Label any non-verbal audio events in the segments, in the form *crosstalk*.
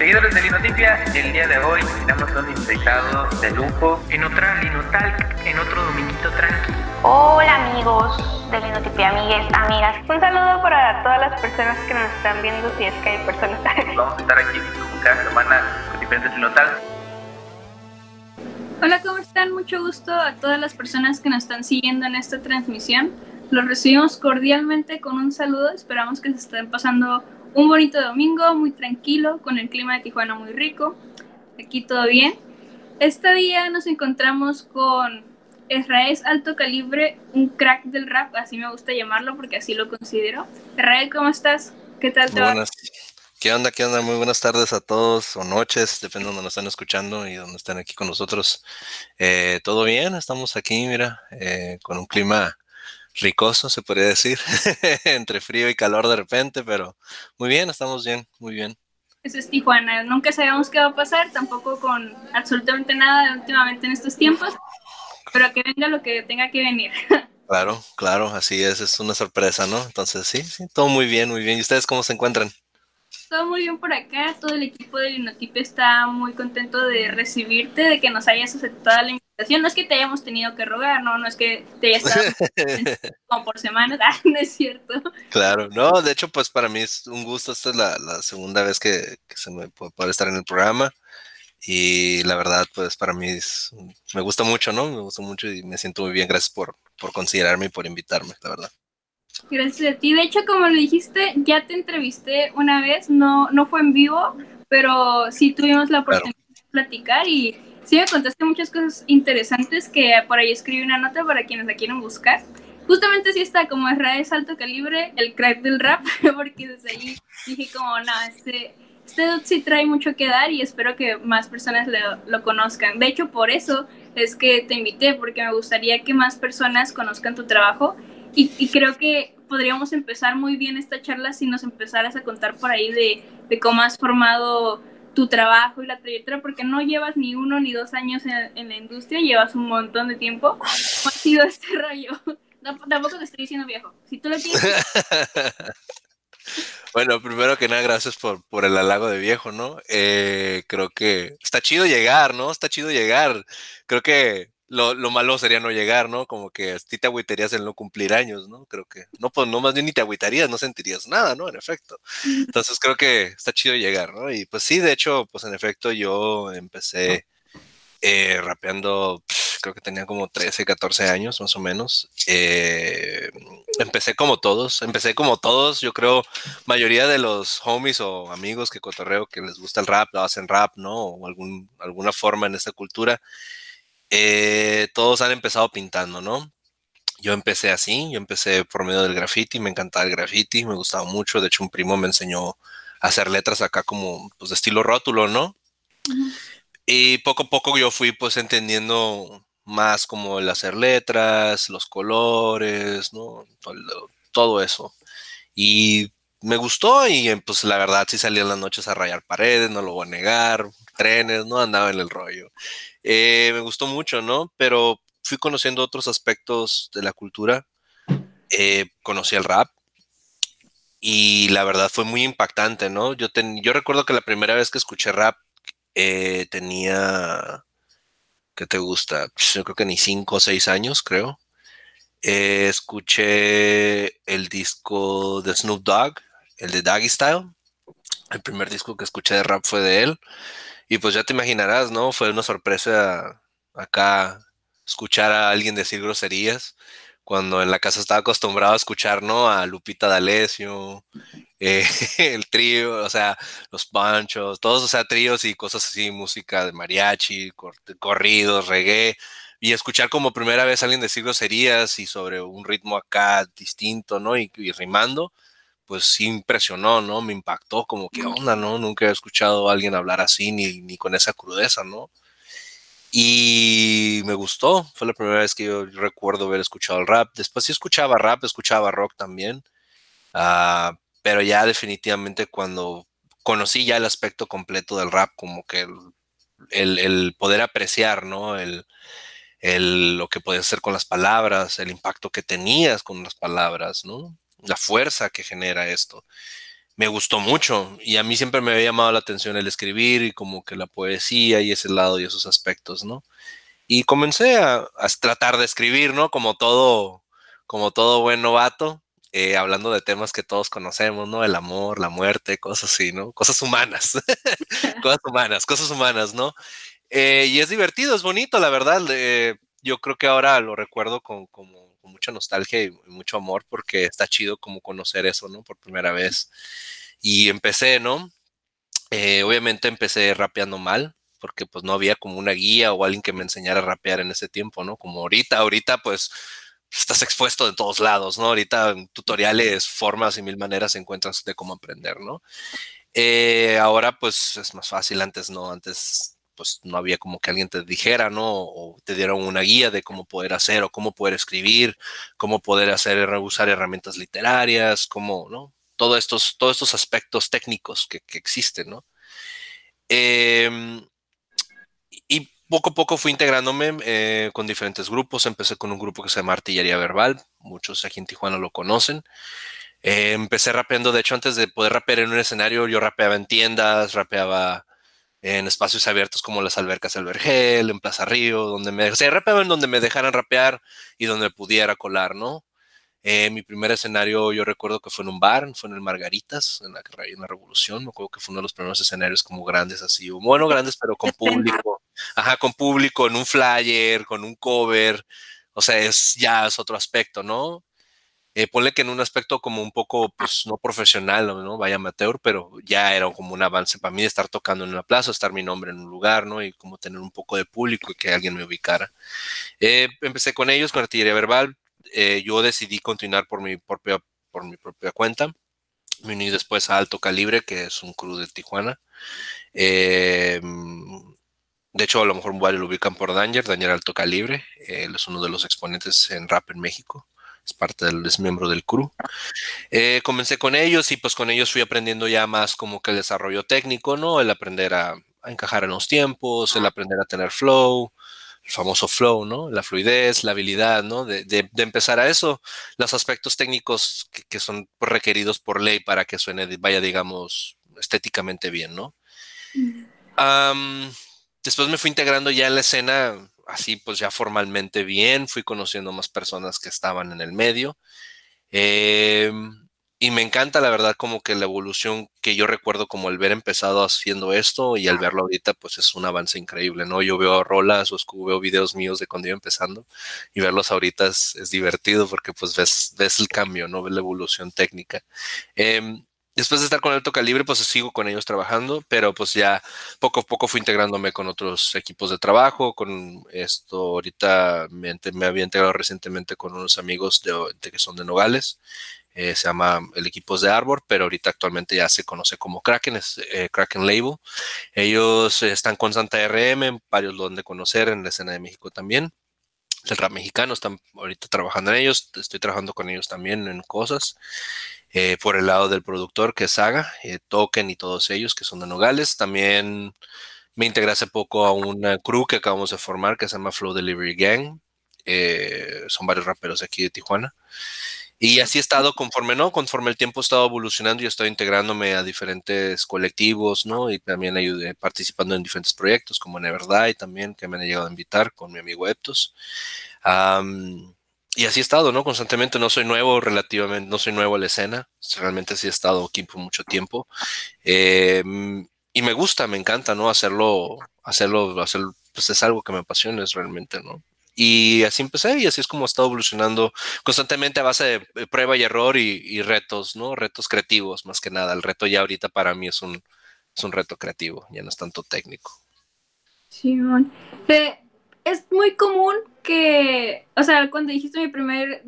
Seguidores de Linotipia, el día de hoy tenemos un invitado de lujo en otra Linotalk, en otro dominguito tranqui. Hola amigos de Linotipia, amigues, amigas. Un saludo para todas las personas que nos están viendo, si es que hay personas. *laughs* Vamos a estar aquí cada semana con diferentes Linotalks. Hola, ¿cómo están? Mucho gusto a todas las personas que nos están siguiendo en esta transmisión. Los recibimos cordialmente con un saludo. Esperamos que se estén pasando un bonito domingo, muy tranquilo, con el clima de Tijuana muy rico. Aquí todo bien. Este día nos encontramos con Israel Alto Calibre, un crack del rap, así me gusta llamarlo porque así lo considero. Israel, ¿cómo estás? ¿Qué tal te. ¿Qué onda? ¿Qué onda? Muy buenas tardes a todos o noches, depende de donde nos están escuchando y donde están aquí con nosotros. Eh, ¿Todo bien? Estamos aquí, mira, eh, con un clima ricoso, se podría decir, *laughs* entre frío y calor de repente, pero muy bien, estamos bien, muy bien. Eso es Tijuana, nunca sabemos qué va a pasar, tampoco con absolutamente nada últimamente en estos tiempos, pero que venga lo que tenga que venir. *laughs* Claro, claro, así es, es una sorpresa, ¿no? Entonces, sí, sí, todo muy bien, muy bien. ¿Y ustedes cómo se encuentran? Todo muy bien por acá, todo el equipo de Linotipe está muy contento de recibirte, de que nos hayas aceptado la invitación. No es que te hayamos tenido que rogar, no, no es que te hayas estado *laughs* como por semanas, *laughs* ah, no es cierto. Claro, no, de hecho, pues para mí es un gusto, esta es la, la segunda vez que, que, se me puede poder estar en el programa y la verdad, pues para mí es, me gusta mucho, ¿no? Me gusta mucho y me siento muy bien, gracias por, por considerarme y por invitarme, la verdad. Gracias a ti. De hecho, como lo dijiste, ya te entrevisté una vez, no, no fue en vivo, pero sí tuvimos la oportunidad claro. de platicar y sí me contaste muchas cosas interesantes que por ahí escribí una nota para quienes la quieren buscar. Justamente sí está como Israel alto calibre, el crack del rap, *laughs* porque desde ahí dije como, no, este, este dude sí trae mucho que dar y espero que más personas lo, lo conozcan. De hecho, por eso es que te invité, porque me gustaría que más personas conozcan tu trabajo y, y, creo que podríamos empezar muy bien esta charla si nos empezaras a contar por ahí de, de, cómo has formado tu trabajo y la trayectoria, porque no llevas ni uno ni dos años en, la industria, llevas un montón de tiempo. ¿Cómo ha sido este *laughs* rollo? No, tampoco te estoy diciendo viejo. Si tú lo tienes... *laughs* Bueno, primero que nada, gracias por, por el halago de viejo, ¿no? Eh, creo que está chido llegar, ¿no? Está chido llegar. Creo que lo, lo, malo sería no llegar, ¿no? Como que a ti te agüitarías en no cumplir años, ¿no? Creo que, no, pues no más bien ni te agüitarías, no sentirías nada, ¿no? En efecto. *laughs* Entonces creo que está chido llegar, ¿no? Y pues sí, de hecho, pues en efecto yo empecé eh, rapeando, creo que tenía como 13, 14 años más o menos. Eh, empecé como todos, empecé como todos, yo creo, mayoría de los homies o amigos que cotorreo que les gusta el rap, lo hacen rap, ¿no? O algún, alguna forma en esta cultura eh, todos han empezado pintando, ¿no? Yo empecé así, yo empecé por medio del graffiti, me encantaba el graffiti, me gustaba mucho, de hecho un primo me enseñó a hacer letras acá como pues de estilo rótulo, ¿no? Uh -huh. Y poco a poco yo fui pues entendiendo más como el hacer letras, los colores, ¿no? Todo, todo eso. Y me gustó y pues la verdad sí salía en las noches a rayar paredes, no lo voy a negar, trenes, no andaba en el rollo. Eh, me gustó mucho, ¿no? Pero fui conociendo otros aspectos de la cultura. Eh, conocí el rap y la verdad fue muy impactante, ¿no? Yo, yo recuerdo que la primera vez que escuché rap eh, tenía, ¿qué te gusta? Pues yo creo que ni cinco o seis años, creo. Escuché el disco de Snoop Dogg, el de Doggy Style. El primer disco que escuché de rap fue de él. Y pues ya te imaginarás, ¿no? Fue una sorpresa acá escuchar a alguien decir groserías cuando en la casa estaba acostumbrado a escuchar, ¿no? A Lupita D'Alessio, eh, *laughs* el trío, o sea, los panchos, todos, o sea, tríos y cosas así, música de mariachi, cor corridos, reggae, y escuchar como primera vez a alguien decir groserías y sobre un ritmo acá distinto, ¿no? Y rimando, pues sí impresionó, ¿no? Me impactó, como que onda, ¿no? Nunca he escuchado a alguien hablar así, ni, ni con esa crudeza, ¿no? Y me gustó, fue la primera vez que yo recuerdo haber escuchado el rap. Después sí escuchaba rap, escuchaba rock también, uh, pero ya definitivamente cuando conocí ya el aspecto completo del rap, como que el, el, el poder apreciar, ¿no? El, el, lo que podías hacer con las palabras, el impacto que tenías con las palabras, ¿no? La fuerza que genera esto. me gustó mucho y a mí siempre me había llamado la atención el escribir y como que la poesía y ese lado y esos aspectos, ¿no? Y comencé a, tratar de escribir, ¿no? Como todo, como todo buen novato, eh, hablando de temas que todos conocemos, ¿no? El amor, la muerte, cosas así, ¿no? Cosas humanas, *laughs* cosas humanas, cosas humanas, ¿no? Eh, y es divertido, es bonito, la verdad. Eh, yo creo que ahora lo recuerdo con, con, mucha nostalgia y mucho amor porque está chido como conocer eso, ¿no? Por primera vez. Y empecé, ¿no? Eh, obviamente empecé rapeando mal porque pues no había como una guía o alguien que me enseñara a rapear en ese tiempo, ¿no? Como ahorita, ahorita pues estás expuesto de todos lados, ¿no? Ahorita en tutoriales, formas y mil maneras encuentras de cómo aprender, ¿no? Eh, ahora pues es más fácil, antes no, antes pues no había como que alguien te dijera, ¿no? O te dieron una guía de cómo poder hacer o cómo poder escribir, cómo poder hacer, usar herramientas literarias, cómo, ¿no? Todos estos, todos estos aspectos técnicos que, existen, ¿no? Em, y poco a poco fui integrándome eh, con diferentes grupos. Empecé con un grupo que se llama Artillería Verbal. Muchos aquí en Tijuana lo conocen. Eh, empecé rapeando, de hecho, antes de poder rapear en un escenario, yo rapeaba en tiendas, rapeaba en espacios abiertos como las albercas del Vergel, en Plaza Río, donde me, o sea, rapeaba en donde me dejaran rapear y donde pudiera colar, ¿no? Eh, mi primer escenario yo recuerdo que fue en un bar, fue en el Margaritas, en la, en la Revolución, me acuerdo que fue uno de los primeros escenarios como grandes así, bueno, grandes pero con público, ajá, con público, en un flyer, con un cover, o sea, es ya es otro aspecto, ¿no? Eh, ponle que en un aspecto como un poco, pues no profesional, ¿no? Vaya amateur, pero ya era como un avance para mí de estar tocando en una plaza, estar mi nombre en un lugar, ¿no? Y como tener un poco de público y que alguien me ubicara. Eh, empecé con ellos, con artillería verbal. Eh, yo decidí continuar por mi propia, por mi propia cuenta. Me uní después a Alto Calibre, que es un crew de Tijuana. Eh, de hecho, a lo mejor varios lo ubican por Danger, Danger Alto Calibre. él es uno de los exponentes en rap en México es parte del, es miembro del crew. Eh, comencé con ellos y pues con ellos fui aprendiendo ya más como que el desarrollo técnico, ¿no? El aprender a, encajar en los tiempos, el aprender a tener flow, el famoso flow, ¿no? La fluidez, la habilidad, ¿no? De, de, empezar a eso, los aspectos técnicos que, son requeridos por ley para que suene, vaya, digamos, estéticamente bien, ¿no? después me fui integrando ya en la escena así pues ya formalmente bien, fui conociendo más personas que estaban en el medio. Em, y me encanta la verdad como que la evolución que yo recuerdo como el ver empezado haciendo esto y al verlo ahorita pues es un avance increíble, ¿no? Yo veo rolas o veo videos míos de cuando iba empezando y verlos ahorita es, divertido porque pues ves, ves el cambio, ¿no? Ves la evolución técnica. Em, después de estar con Alto Calibre, pues sigo con ellos trabajando, pero pues ya poco a poco fui integrándome con otros equipos de trabajo, con esto ahorita me, había integrado recientemente con unos amigos de, que son de Nogales, eh, se llama el equipo de Arbor, pero ahorita actualmente ya se conoce como Kraken, es eh, Kraken Label. Ellos están con Santa RM, varios lo han de conocer en la escena de México también. El rap mexicano están ahorita trabajando en ellos, estoy trabajando con ellos también en cosas. Eh, por el lado del productor, que es Saga, eh, Token y todos ellos, que son de Nogales. También me integré hace poco a una crew que acabamos de formar, que se llama Flow Delivery Gang. Eh, son varios raperos aquí de Tijuana. Y así he estado conforme, ¿no? Conforme el tiempo ha estado evolucionando y estoy integrándome a diferentes colectivos, ¿no? Y también ayudé participando en diferentes proyectos como Never Die también, que me han llegado a invitar con mi amigo Eptos y así he estado, ¿no? Constantemente no soy nuevo, relativamente, no soy nuevo a la escena. Realmente sí he estado aquí por mucho tiempo. Em, y me gusta, me encanta, ¿no? Hacerlo, hacerlo, hacerlo, pues es algo que me apasiona realmente, ¿no? Y así empecé y así es como he estado evolucionando constantemente a base de prueba y error y, retos, ¿no? Retos creativos, más que nada. El reto ya ahorita para mí es un, es un reto creativo, ya no es tanto técnico. Sí, es muy común que, o sea, cuando dijiste mi primer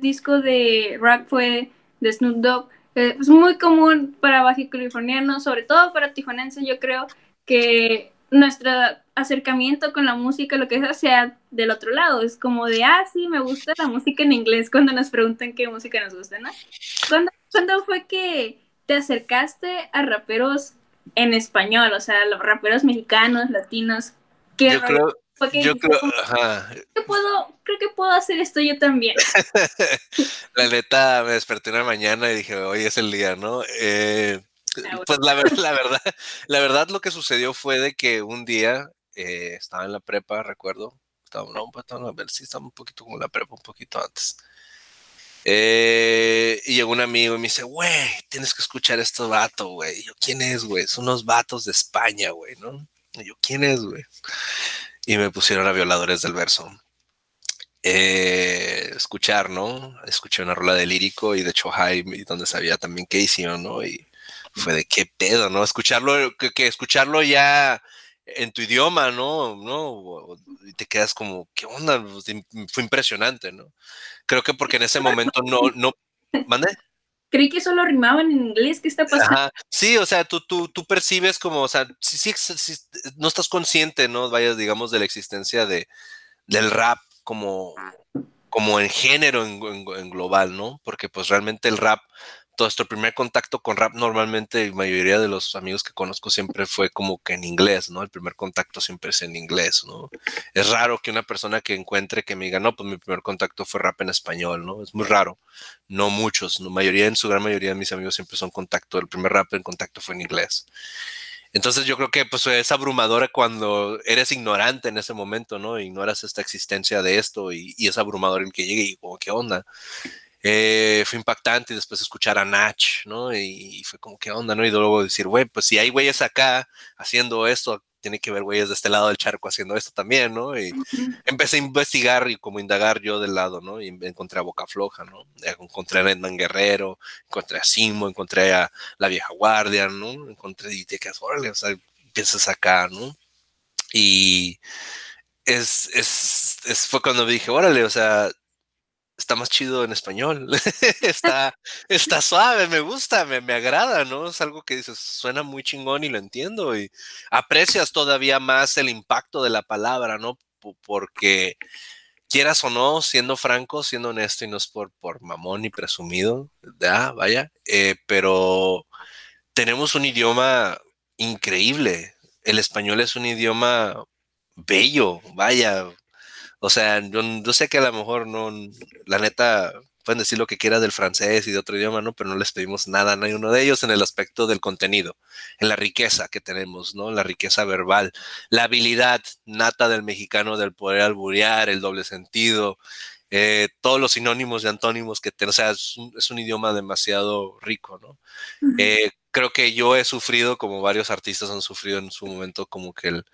disco de rap fue de Snoop Dogg, eh, es muy común para bajo californianos, sobre todo para tijuanenses, yo creo que nuestro acercamiento con la música, lo que sea, sea del otro lado. Es como de, ah, sí, me gusta la música en inglés cuando nos preguntan qué música nos gusta, ¿no? ¿Cuándo, ¿cuándo fue que te acercaste a raperos en español? O sea, los raperos mexicanos, latinos. yo creo, yo creo, ajá. que puedo, creo que puedo hacer esto yo también. *laughs* la neta, me desperté una mañana y dije, hoy es el día, ¿no? Eh, pues la, la, verdad, la verdad lo que sucedió fue de que un día eh, estaba en la prepa, recuerdo, estaba, no, a ver si estaba un poquito como la prepa, un poquito antes. Eh, y llegó un amigo y me dice, güey, tienes que escuchar a estos vatos, güey. yo, ¿quién es, güey? Son unos vatos de España, güey, ¿no? Y yo, ¿quién es, güey? Y me pusieron a violadores del verso. Eh, escuchar, ¿no? Escuché una rola de lírico y de hecho Jaime, donde sabía también qué hicieron, ¿no? Y fue de qué pedo, ¿no? Escucharlo, que, escucharlo ya en tu idioma, ¿no? ¿no? Y te quedas como, ¿qué onda? Fue impresionante, ¿no? Creo que porque en ese momento no, no, ¿mande? Creí que solo rimaban en inglés, ¿qué está pasando? Sí, o sea, tú, tú, tú percibes como, o sea, sí, sí, no estás consciente, ¿no? Vayas, digamos, de la existencia de, del rap como, como en género, en, en global, ¿no? Porque pues realmente el rap nuestro primer contacto con rap normalmente, la mayoría de los amigos que conozco siempre fue como que en inglés, ¿no? El primer contacto siempre es en inglés, ¿no? Es raro que una persona que encuentre que me diga, no, pues mi primer contacto fue rap en español, ¿no? Es muy raro. No muchos, la mayoría, en su gran mayoría de mis amigos siempre son contacto, el primer rap en contacto fue en inglés. Entonces yo creo que pues es abrumadora cuando eres ignorante en ese momento, ¿no? Ignoras esta existencia de esto y, y es abrumador el que llegue y como, ¿qué onda? Eh, fue impactante después escuchar a Nach, ¿no? Y, fue como, ¿qué onda, no? Y luego decir, güey, pues si hay güeyes acá haciendo esto, tiene que haber güeyes de este lado del charco haciendo esto también, ¿no? Y empecé a investigar y como indagar yo del lado, ¿no? Y encontré a Boca Floja, ¿no? Encontré a Edman Guerrero, encontré a Simo, encontré a La Vieja Guardia, ¿no? Encontré y te quedas, órale, o sea, empiezas acá, ¿no? Y es, es, es, fue cuando dije, órale, o sea, está más chido en español. *laughs* *laughs* está, está suave, me gusta, me, me, agrada, ¿no? Es algo que dices, suena muy chingón y lo entiendo. Y aprecias todavía más el impacto de la palabra, ¿no? porque quieras o no, siendo franco, siendo honesto y no es por, por mamón ni presumido, ya, vaya, eh, pero tenemos un idioma increíble. El español es un idioma bello, vaya, o sea, yo, sé que a lo mejor no, la neta, pueden decir lo que quieras del francés y de otro idioma, ¿no? Pero no les pedimos nada a uno de ellos en el aspecto del contenido, en la riqueza que tenemos, ¿no? La riqueza verbal, la habilidad nata del mexicano del poder alburear, el doble sentido, eh, todos los sinónimos y antónimos que tenemos, o sea, es un, idioma demasiado rico, ¿no? Eh, creo que yo he sufrido, como varios artistas han sufrido en su momento, como que el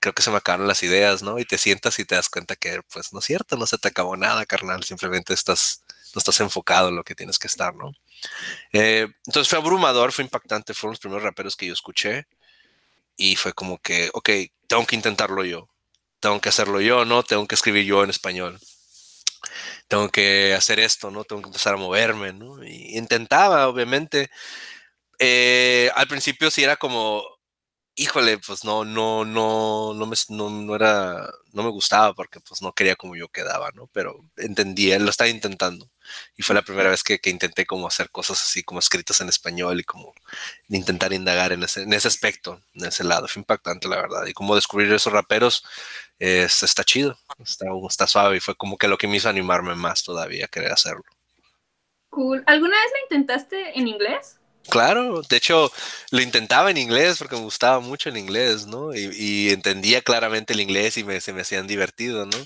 creo que se me acabaron las ideas, ¿no? Y te sientas y te das cuenta que, pues, no es cierto, no se te acabó nada, carnal, simplemente estás, no estás enfocado en lo que tienes que estar, ¿no? Eh, entonces fue abrumador, fue impactante, fueron los primeros raperos que yo escuché y fue como que, ok, tengo que intentarlo yo, tengo que hacerlo yo, ¿no? Tengo que escribir yo en español. Tengo que hacer esto, ¿no? Tengo que empezar a moverme, ¿no? Y intentaba, obviamente. Eh, al principio sí era como, híjole, pues no, no, no, no me, no, era, no me gustaba porque pues no quería como yo quedaba, ¿no? Pero entendí, él lo estaba intentando. Y fue la primera vez que, que, intenté como hacer cosas así como escritas en español y como intentar indagar en ese, en ese aspecto, en ese lado. Fue impactante, la verdad. Y como descubrir esos raperos está chido, está, está suave y fue como que lo que me hizo animarme más todavía a querer hacerlo. Cool. ¿Alguna vez lo intentaste en inglés? Claro, de hecho lo intentaba en inglés porque me gustaba mucho el inglés, ¿no? Y, entendía claramente el inglés y me, se me hacían divertido, ¿no?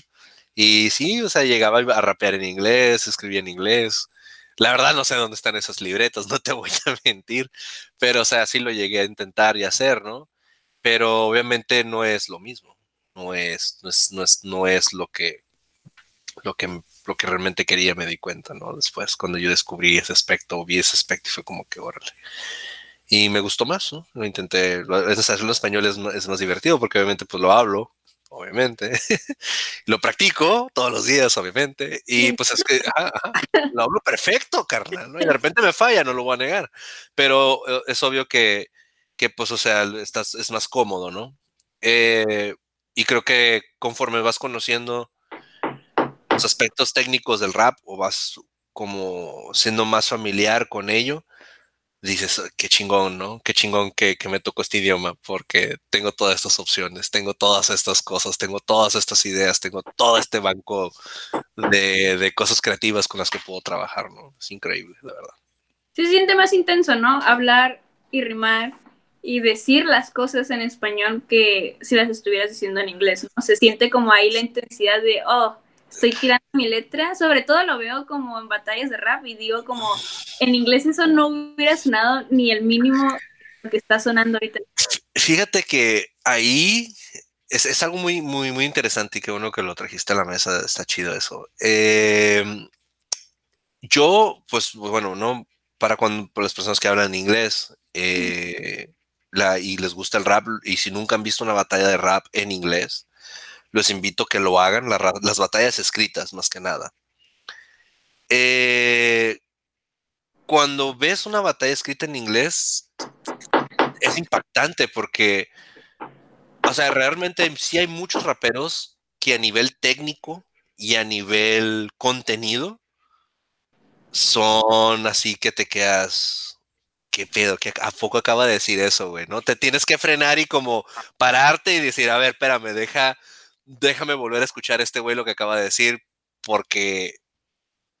Y sí, o sea, llegaba a rapear en inglés, escribía en inglés. La verdad no sé dónde están esos libretos, *laughs* no te voy a mentir, pero o sea, sí lo llegué a intentar y hacer, ¿no? Pero obviamente no es lo mismo, no es, no es, no es, no es lo que, lo que lo que realmente quería me di cuenta, ¿no? Después, cuando yo descubrí ese aspecto, vi ese aspecto y fue como que, órale. Y me gustó más, ¿no? Lo intenté, hacerlo en español es, es, más divertido porque obviamente pues lo hablo, obviamente. *laughs* lo practico todos los días, obviamente. Y pues es que, *laughs* lo hablo perfecto, carnal, ¿no? Y de repente me falla, no lo voy a negar. Pero eh, es obvio que, que pues, o sea, estás, es más cómodo, ¿no? Eh, y creo que conforme vas conociendo los aspectos técnicos del rap o vas como siendo más familiar con ello, dices, qué chingón, ¿no? Qué chingón que, que, me tocó este idioma, porque tengo todas estas opciones, tengo todas estas cosas, tengo todas estas ideas, tengo todo este banco de, de cosas creativas con las que puedo trabajar, ¿no? Es increíble, la verdad. Se siente más intenso, ¿no? Hablar y rimar y decir las cosas en español que si las estuvieras diciendo en inglés, ¿no? Se siente como ahí la intensidad de, oh, estoy tirando mi letra, sobre todo lo veo como en batallas de rap y digo como en inglés eso no hubiera sonado ni el mínimo que está sonando ahorita. Fíjate que ahí es, es, algo muy, muy, muy interesante y que uno que lo trajiste a la mesa está chido eso. Eh, yo, pues, bueno, no, para cuando las personas que hablan inglés eh, la, y les gusta el rap, y si nunca han visto una batalla de rap en inglés, los invito a que lo hagan, las batallas escritas más que nada. Eh, cuando ves una batalla escrita en inglés, es impactante porque, o sea, realmente sí hay muchos raperos que a nivel técnico y a nivel contenido son así que te quedas, qué pedo, que a poco acaba de decir eso, güey, ¿no? Te tienes que frenar y como pararte y decir, a ver, espérame, deja, déjame volver a escuchar este güey lo que acaba de decir porque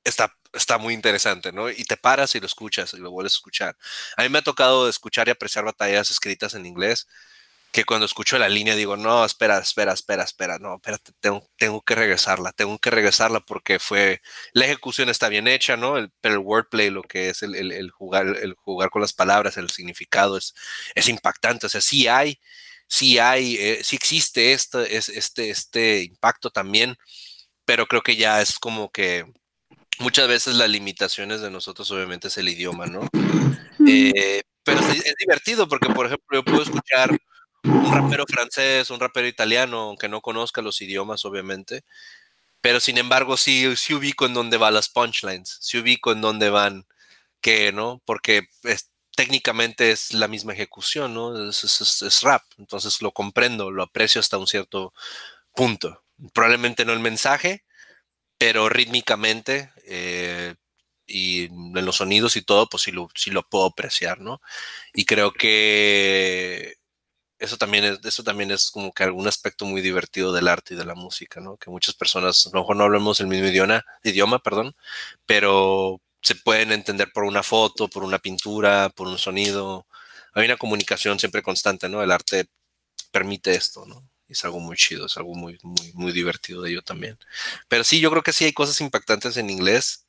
está, está muy interesante, ¿no? Y te paras y lo escuchas y lo vuelves a escuchar. A mí me ha tocado escuchar y apreciar batallas escritas en inglés que cuando escucho la línea digo, no, espera, espera, espera, espera, no, espérate, tengo, tengo que regresarla, tengo que regresarla porque fue, la ejecución está bien hecha, ¿no? El, pero el wordplay, lo que es el, el, jugar, el jugar con las palabras, el significado es, es impactante, o sea, sí hay sí hay, eh, sí existe este, este, este impacto también, pero creo que ya es como que muchas veces las limitaciones de nosotros obviamente es el idioma, ¿no? Eh, pero es, divertido porque, por ejemplo, yo puedo escuchar un rapero francés, un rapero italiano, aunque no conozca los idiomas, obviamente, pero sin embargo sí, sí ubico en dónde van las punchlines, sí ubico en dónde van qué, ¿no? Porque técnicamente es la misma ejecución, ¿no? Es, rap, entonces lo comprendo, lo aprecio hasta un cierto punto. Probablemente no el mensaje, pero rítmicamente eh, y en los sonidos y todo, pues sí lo, sí lo puedo apreciar, ¿no? Y creo que eso también es, eso también es como que algún aspecto muy divertido del arte y de la música, ¿no? Que muchas personas, a lo mejor no hablemos el mismo idioma, idioma, perdón, pero se pueden entender por una foto, por una pintura, por un sonido. Hay una comunicación siempre constante, ¿no? El arte permite esto, ¿no? Es algo muy chido, es algo muy, muy, muy divertido de ello también. Pero sí, yo creo que sí hay cosas impactantes en inglés.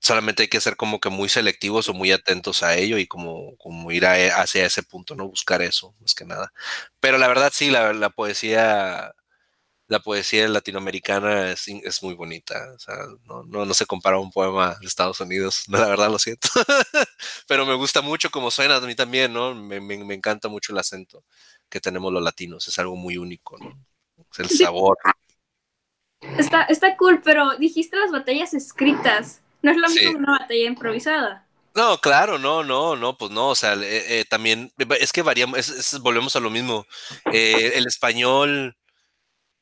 Solamente hay que ser como que muy selectivos o muy atentos a ello y como, como ir e, hacia ese punto, ¿no? Buscar eso, más que nada. Pero la verdad, sí, la, la poesía la poesía latinoamericana es, es muy bonita. O sea, no, no, no, se compara a un poema de Estados Unidos. *laughs* la verdad lo siento. *laughs* Pero me gusta mucho como suena a mí también, ¿no? Me, me, me, encanta mucho el acento que tenemos los latinos. Es algo muy único, ¿no? Es el sabor. Está, está cool, pero dijiste las batallas escritas. No es lo mismo sí. una batalla improvisada. No, claro, no, no, no, pues no, o sea, eh, eh, también, es que variamos, es, es, volvemos a lo mismo. Eh, el español,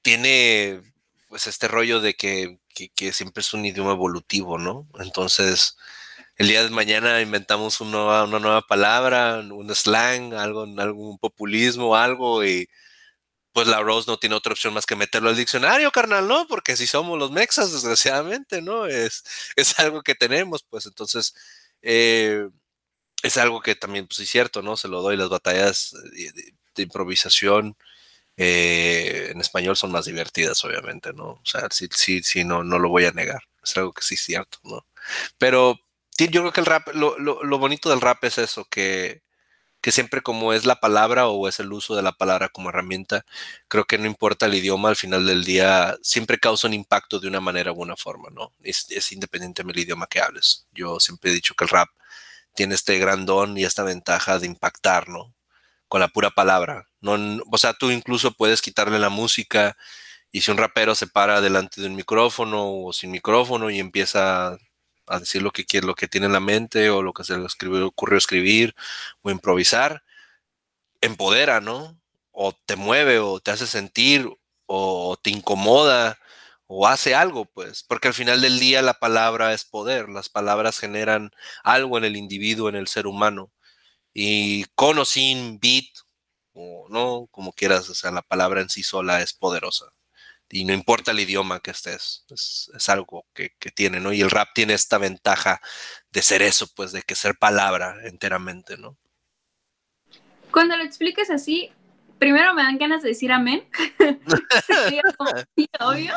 tiene pues este rollo de que, que, siempre es un idioma evolutivo, ¿no? Entonces, el día de mañana inventamos una nueva, una nueva palabra, un slang, algo, algún populismo, algo, y pues la Rose no tiene otra opción más que meterlo al diccionario, carnal, ¿no? Porque si somos los mexas, desgraciadamente, ¿no? Es, *laughs* es algo que tenemos, pues entonces, eh, es algo que también, pues es cierto, ¿no? Se lo doy, las batallas de improvisación, eh, en español son más divertidas, obviamente, ¿no? O sea, sí, sí, sí, no, no lo voy a negar. Es algo que sí es cierto, ¿no? Pero yo creo que el rap, lo, lo, lo bonito del rap es eso, que, que, siempre como es la palabra o es el uso de la palabra como herramienta, creo que no importa el idioma, al final del día siempre causa un impacto de una manera u una forma, ¿no? Es, es independiente del idioma que hables. Yo siempre he dicho que el rap tiene este gran don y esta ventaja de impactar, ¿no? Con la pura palabra, no, o sea, tú incluso puedes quitarle la música y si un rapero se para delante de un micrófono o sin micrófono y empieza a decir lo que quiere, lo que tiene en la mente o lo que se le escribió, ocurrió escribir o improvisar, empodera, ¿no? O te mueve o te hace sentir o te incomoda o hace algo, pues, porque al final del día la palabra es poder, las palabras generan algo en el individuo, en el ser humano. Y con o sin beat, o no, como quieras, o sea, la palabra en sí sola es poderosa. Y no importa el idioma que estés, es, algo que, que, tiene, ¿no? Y el rap tiene esta ventaja de ser eso, pues, de que ser palabra enteramente, ¿no? Cuando lo expliques así, primero me dan ganas de decir amén. *laughs* como, obvio.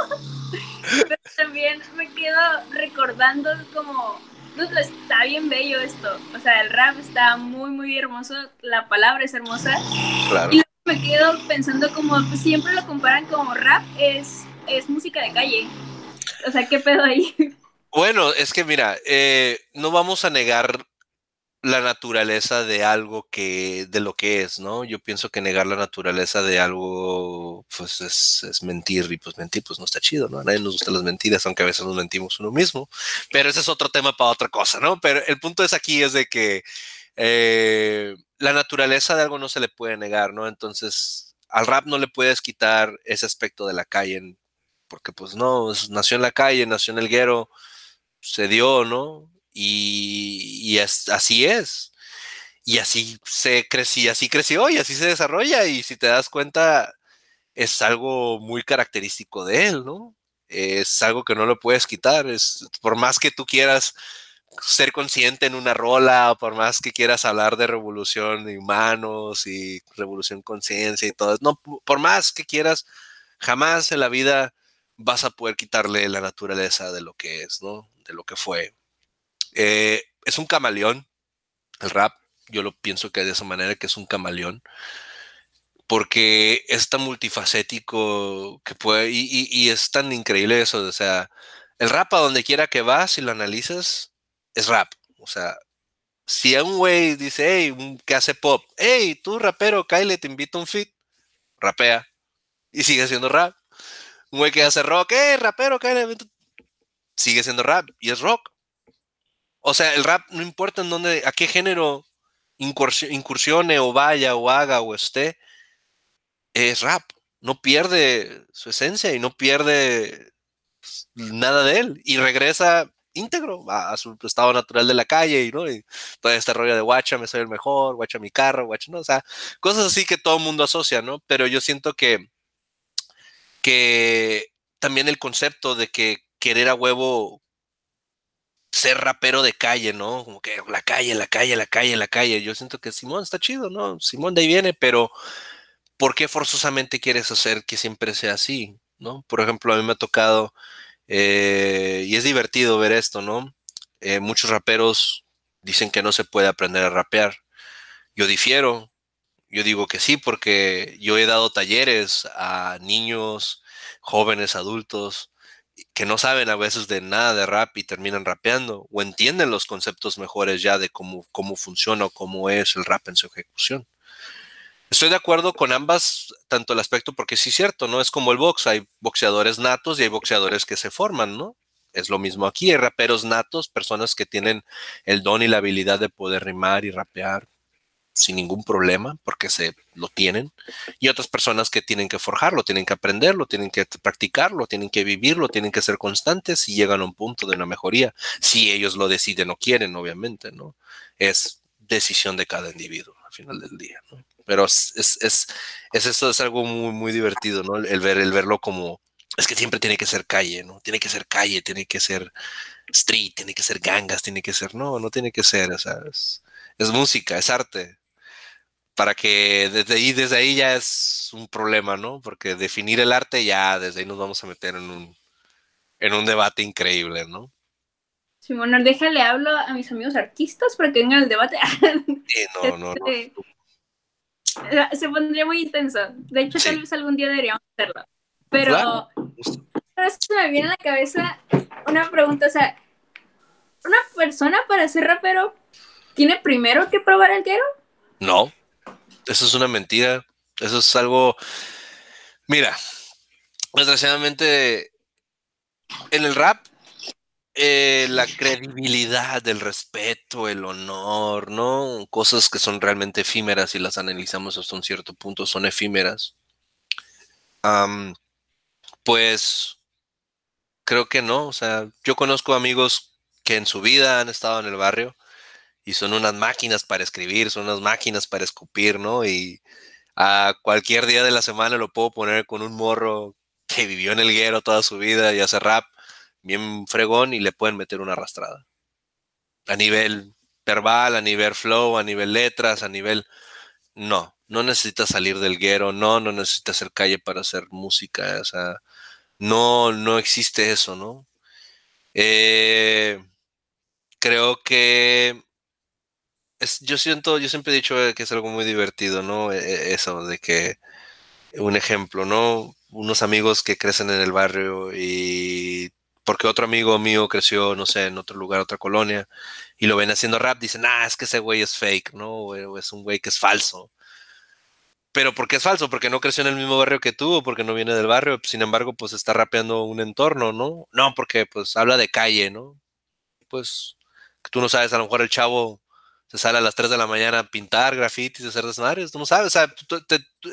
*laughs* Pero también me quedo recordando como, no, está bien bello esto. O sea, el rap está muy, muy hermoso. La palabra es hermosa. Claro. Y me quedo pensando como, pues, siempre lo comparan como rap, es, es música de calle. O sea, ¿qué pedo ahí? Bueno, es que mira, eh, no vamos a negar la naturaleza de algo que, de lo que es, ¿no? Yo pienso que negar la naturaleza de algo, pues es, mentir, y pues mentir, pues no está chido, ¿no? A nadie nos gustan las mentiras, aunque a veces nos mentimos uno mismo, pero ese es otro tema para otra cosa, ¿no? Pero el punto es aquí, es de que eh, la naturaleza de algo no se le puede negar, ¿no? Entonces, al rap no le puedes quitar ese aspecto de la calle, porque pues no, nació en la calle, nació en el guero, se dio, ¿no? Y, así es. Y así se creció, así creció y así se desarrolla. Y si te das cuenta, es algo muy característico de él, ¿no? Es algo que no lo puedes quitar. Es, por más que tú quieras ser consciente en una rola, por más que quieras hablar de revolución de humanos y revolución conciencia y todo, no, por más que quieras, jamás en la vida vas a poder quitarle la naturaleza de lo que es, ¿no? De lo que fue. Eh, es un camaleón, el rap. Yo lo pienso que de esa manera, que es un camaleón. Porque es tan multifacético que puede, y, es tan increíble eso. O sea, el rap a donde quiera que vas, si lo analizas, es rap. O sea, si a un güey dice, hey, que hace pop, hey, tú rapero, Kyle, te invito a un fit, rapea. Y sigue siendo rap. Un güey que hace rock, hey, rapero, Kyle, sigue siendo rap. Y es rock. O sea, el rap no importa en dónde, a qué género incursione o vaya o haga o esté, es rap. No pierde su esencia y no pierde nada de él. Y regresa íntegro a, su estado natural de la calle y, ¿no? y todo este rollo de guacha, me soy el mejor, guacha mi carro, guacha, ¿no? O sea, cosas así que todo el mundo asocia, ¿no? Pero yo siento que, que también el concepto de que querer a huevo ser rapero de calle, ¿no? Como que la calle, la calle, la calle, la calle. Yo siento que Simón está chido, ¿no? Simón de ahí viene, pero ¿por qué forzosamente quieres hacer que siempre sea así? ¿No? Por ejemplo, a mí me ha tocado, eh, y es divertido ver esto, ¿no? Eh, muchos raperos dicen que no se puede aprender a rapear. Yo difiero. Yo digo que sí, porque yo he dado talleres a niños, jóvenes, adultos, que no saben a veces de nada de rap y terminan rapeando o entienden los conceptos mejores ya de cómo, cómo funciona o cómo es el rap en su ejecución. Estoy de acuerdo con ambas, tanto el aspecto, porque sí es cierto, ¿no? Es como el box, hay boxeadores natos y hay boxeadores que se forman, ¿no? Es lo mismo aquí, hay raperos natos, personas que tienen el don y la habilidad de poder rimar y rapear sin ningún problema, porque se lo tienen, y otras personas que tienen que forjarlo, tienen que aprenderlo, tienen que practicarlo, tienen que vivirlo, tienen que ser constantes y llegan a un punto de una mejoría, si ellos lo deciden o quieren, obviamente, ¿no? Es decisión de cada individuo al final del día, ¿no? Pero es, es, es, es esto es algo muy, muy divertido, ¿no? El ver, el verlo como, es que siempre tiene que ser calle, ¿no? Tiene que ser calle, tiene que ser street, tiene que ser gangas, tiene que ser, no, no tiene que ser, o es música, es arte, para que desde ahí, desde ahí ya es un problema, ¿no? Porque definir el arte ya desde ahí nos vamos a meter en un, en un debate increíble, ¿no? Simón, déjale hablo a mis amigos artistas para que vengan al debate. *laughs* Sí, no, no, no. Este, se pondría muy intenso. De hecho, tal vez algún día deberíamos hacerlo. Pero se me viene a la cabeza una pregunta, o sea, ¿una persona para ser rapero tiene primero que probar el guero? No. Eso es una mentira. Eso es algo. Mira, desgraciadamente, en el rap, eh, la credibilidad, el respeto, el honor, ¿no? Cosas que son realmente efímeras y las analizamos hasta un cierto punto, son efímeras. pues creo que no. O sea, yo conozco amigos que en su vida han estado en el barrio y son unas máquinas para escribir, son unas máquinas para escupir, ¿no? Y a cualquier día de la semana lo puedo poner con un morro que vivió en el guero toda su vida y hace rap bien fregón y le pueden meter una arrastrada. A nivel verbal, a nivel flow, a nivel letras, a nivel... No, no necesitas salir del guero, no, no necesitas hacer calle para hacer música, o sea, no, no existe eso, ¿no? Eh, creo que es, yo siento, yo siempre he dicho que es algo muy divertido, ¿no? E, e, eso de que un ejemplo, ¿no? Unos amigos que crecen en el barrio y porque otro amigo mío creció, no sé, en otro lugar, otra colonia, y lo ven haciendo rap, dicen, ah, es que ese güey es fake, ¿no? O es un güey que es falso. Pero ¿por qué es falso? Porque no creció en el mismo barrio que tú, o porque no viene del barrio, sin embargo, pues está rapeando un entorno, ¿no? No, porque pues habla de calle, ¿no? Pues tú no sabes, a lo mejor el chavo sale a las 3 de la mañana a pintar grafitis, hacer desmadres, tú no sabes, o sea,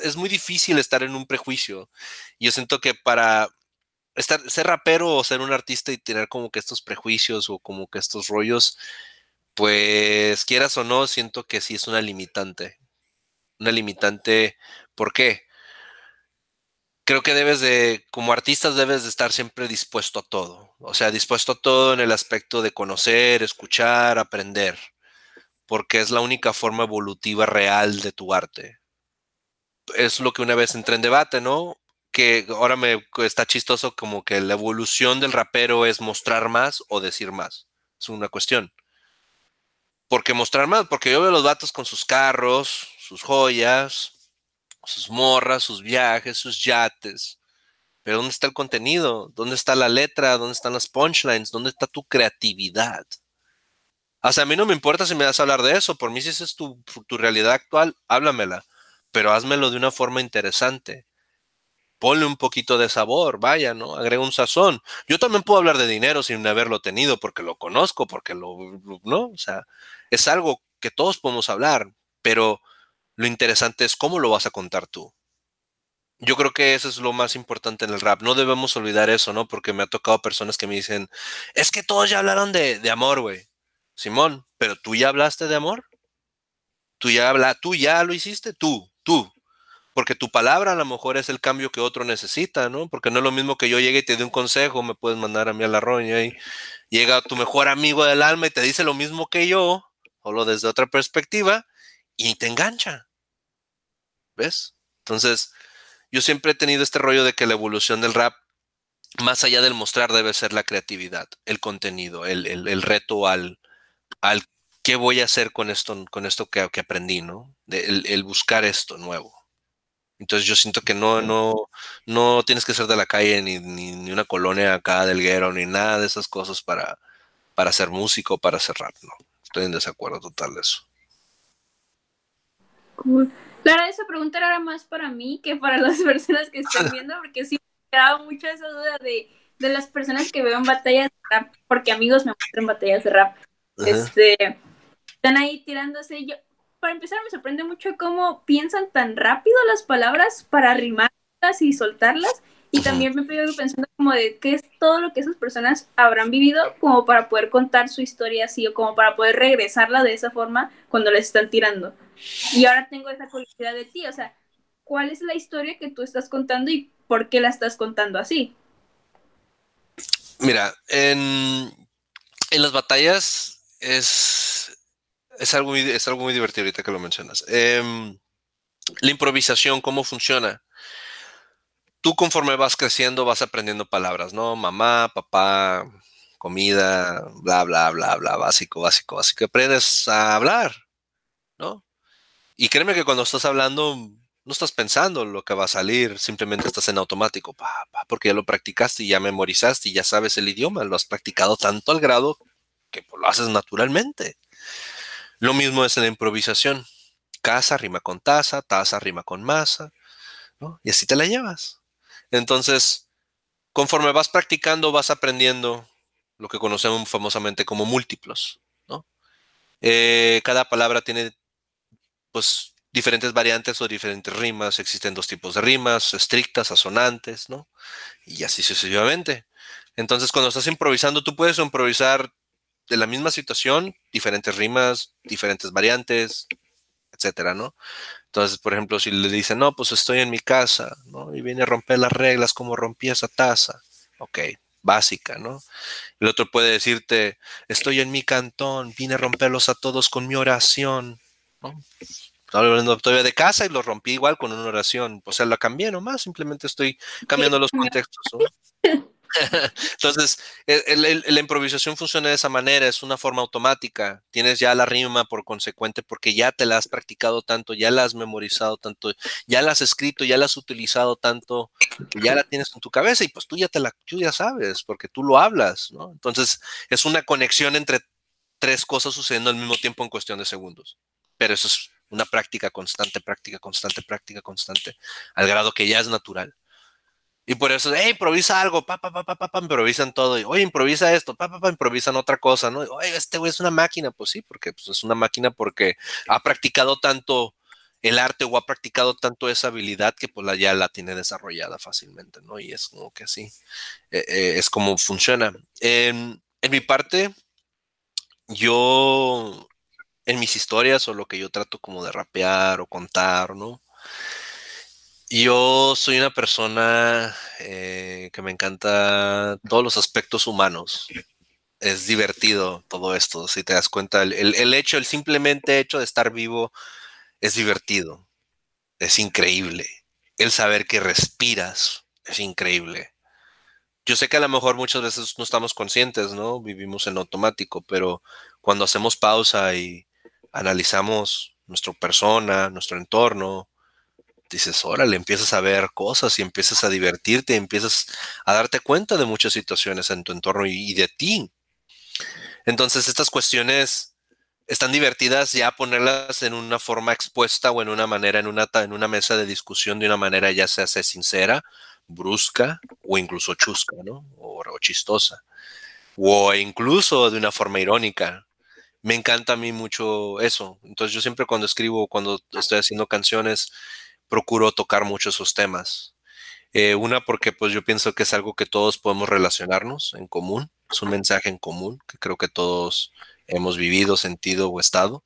es muy difícil estar en un prejuicio. Yo siento que para ser rapero o ser un artista y tener como que estos prejuicios o como que estos rollos, pues quieras o no, siento que sí es una limitante. Una limitante, ¿por qué? Creo que debes de, como artistas, debes de estar siempre dispuesto a todo. O sea, dispuesto a todo en el aspecto de conocer, escuchar, aprender. Porque es la única forma evolutiva real de tu arte. Es lo que una vez entré en debate, ¿no? que ahora me está chistoso como que la evolución del rapero es mostrar más o decir más. Es una cuestión. ¿Por qué mostrar más? Porque yo veo los vatos con sus carros, sus joyas, sus morras, sus viajes, sus yates. Pero ¿dónde está el contenido? ¿Dónde está la letra? ¿Dónde están las punchlines? ¿Dónde está tu creatividad? O sea, a mí no me importa si me vas a hablar de eso. Por mí, si esa es tu, tu realidad actual, háblamela. Pero házmelo de una forma interesante ponle un poquito de sabor, vaya, ¿no? Agrega un sazón. Yo también puedo hablar de dinero sin haberlo tenido porque lo conozco, porque lo, ¿no? O sea, es algo que todos podemos hablar, pero lo interesante es cómo lo vas a contar tú. Yo creo que eso es lo más importante en el rap. No debemos olvidar eso, ¿no? Porque me ha tocado personas que me dicen, es que todos ya hablaron de, de amor, güey. Simón, pero tú ya hablaste de amor. Tú ya habla, tú ya lo hiciste, tú, tú, porque tu palabra a lo mejor es el cambio que otro necesita, ¿no? Porque no es lo mismo que yo llegue y te dé un consejo, me puedes mandar a mí a la roña y llega tu mejor amigo del alma y te dice lo mismo que yo, o lo desde otra perspectiva, y te engancha. ¿Ves? Entonces, yo siempre he tenido este rollo de que la evolución del rap, más allá del mostrar, debe ser la creatividad, el contenido, el, reto al, al qué voy a hacer con esto, con esto que, aprendí, ¿no? el buscar esto nuevo. Entonces yo siento que no, no, no tienes que ser de la calle ni, ni, una colonia acá del guero, ni nada de esas cosas para, para ser músico, para hacer rap, no. Estoy en desacuerdo total de eso. Cool. La verdad, esa pregunta era más para mí que para las *laughs* personas que están *laughs* viendo, porque sí me daba mucho esa duda de, de las personas que veo en batallas de rap, porque amigos me muestran batallas de rap. Este, están ahí tirándose. Yo, para empezar, me sorprende mucho cómo piensan tan rápido las palabras para rimarlas y soltarlas. Y también me he pensando como de qué es todo lo que esas personas habrán vivido como para poder contar su historia así o como para poder regresarla de esa forma cuando les están tirando. Y ahora tengo esa curiosidad de ti, o sea, ¿cuál es la historia que tú estás contando y por qué la estás contando así? Mira, en, en las batallas es es algo, es algo muy divertido ahorita que lo mencionas. Em, la improvisación, ¿cómo funciona? Tú conforme vas creciendo vas aprendiendo palabras, ¿no? Mamá, papá, comida, bla, bla, bla, bla, básico, básico, básico. Aprendes a hablar, ¿no? Y créeme que cuando estás hablando, no estás pensando lo que va a salir, simplemente estás en automático, porque ya lo practicaste y ya memorizaste y ya sabes el idioma, lo has practicado tanto al grado que lo haces naturalmente. Lo mismo es en la improvisación. Casa rima con taza, taza rima con masa, ¿no? Y así te la llevas. Entonces, conforme vas practicando, vas aprendiendo lo que conocemos famosamente como múltiplos, ¿no? Eh, cada palabra tiene, pues, diferentes variantes o diferentes rimas. Existen dos tipos de rimas, estrictas, asonantes, ¿no? Y así sucesivamente. Entonces, cuando estás improvisando, tú puedes improvisar de la misma situación, diferentes rimas, diferentes variantes, etcétera, ¿no? Entonces, por ejemplo, si le dicen, no, pues estoy en mi casa, ¿no? Y viene a romper las reglas como rompí esa taza. Ok, básica, ¿no? El otro puede decirte, estoy en mi cantón, vine a romperlos a todos con mi oración, ¿no? Estaba hablando todavía de casa y lo rompí igual con una oración. O sea, la cambié nomás, simplemente estoy cambiando los contextos. ¿no? *laughs* *laughs* Entonces, la improvisación funciona de esa manera, es una forma automática. Tienes ya la rima por consecuente porque ya te la has practicado tanto, ya la has memorizado tanto, ya la has escrito, ya la has utilizado tanto, ya la tienes en tu cabeza y pues tú ya te la, tú ya sabes porque tú lo hablas, ¿no? Entonces, es una conexión entre tres cosas sucediendo al mismo tiempo en cuestión de segundos. Pero eso es una práctica constante, práctica constante, práctica constante, al grado que ya es natural. Y por eso, hey, improvisa algo, pa, pa, pa, pa, improvisan todo. Y, Oye, improvisa esto, pa, improvisan otra cosa, ¿no? Oye, este güey es una máquina. Pues sí, porque pues, es una máquina porque ha practicado tanto el arte o ha practicado tanto esa habilidad que pues la, ya la tiene desarrollada fácilmente, ¿no? Y es como que así, eh, eh, es como funciona. En mi parte, yo, en mis historias o lo que yo trato como de rapear o contar, ¿no? Yo soy una persona eh, que me encanta todos los aspectos humanos. Es divertido todo esto, si te das cuenta. El, hecho, el simplemente hecho de estar vivo es divertido. Es increíble. El saber que respiras es increíble. Yo sé que a lo mejor muchas veces no estamos conscientes, ¿no? Vivimos en automático, pero cuando hacemos pausa y analizamos nuestra persona, nuestro entorno, dices, órale, empiezas a ver cosas y empiezas a divertirte, empiezas a darte cuenta de muchas situaciones en tu entorno y, de ti. Entonces, estas cuestiones están divertidas ya ponerlas en una forma expuesta o en una manera, en una, en una mesa de discusión de una manera ya sea, sea sincera, brusca o incluso chusca, ¿no? O, o chistosa. O incluso de una forma irónica. Me encanta a mí mucho eso. Entonces yo siempre cuando escribo, cuando estoy haciendo canciones, procuro tocar mucho esos temas. Eh, una porque pues yo pienso que es algo que todos podemos relacionarnos en común, es un mensaje en común que creo que todos hemos vivido, sentido o estado.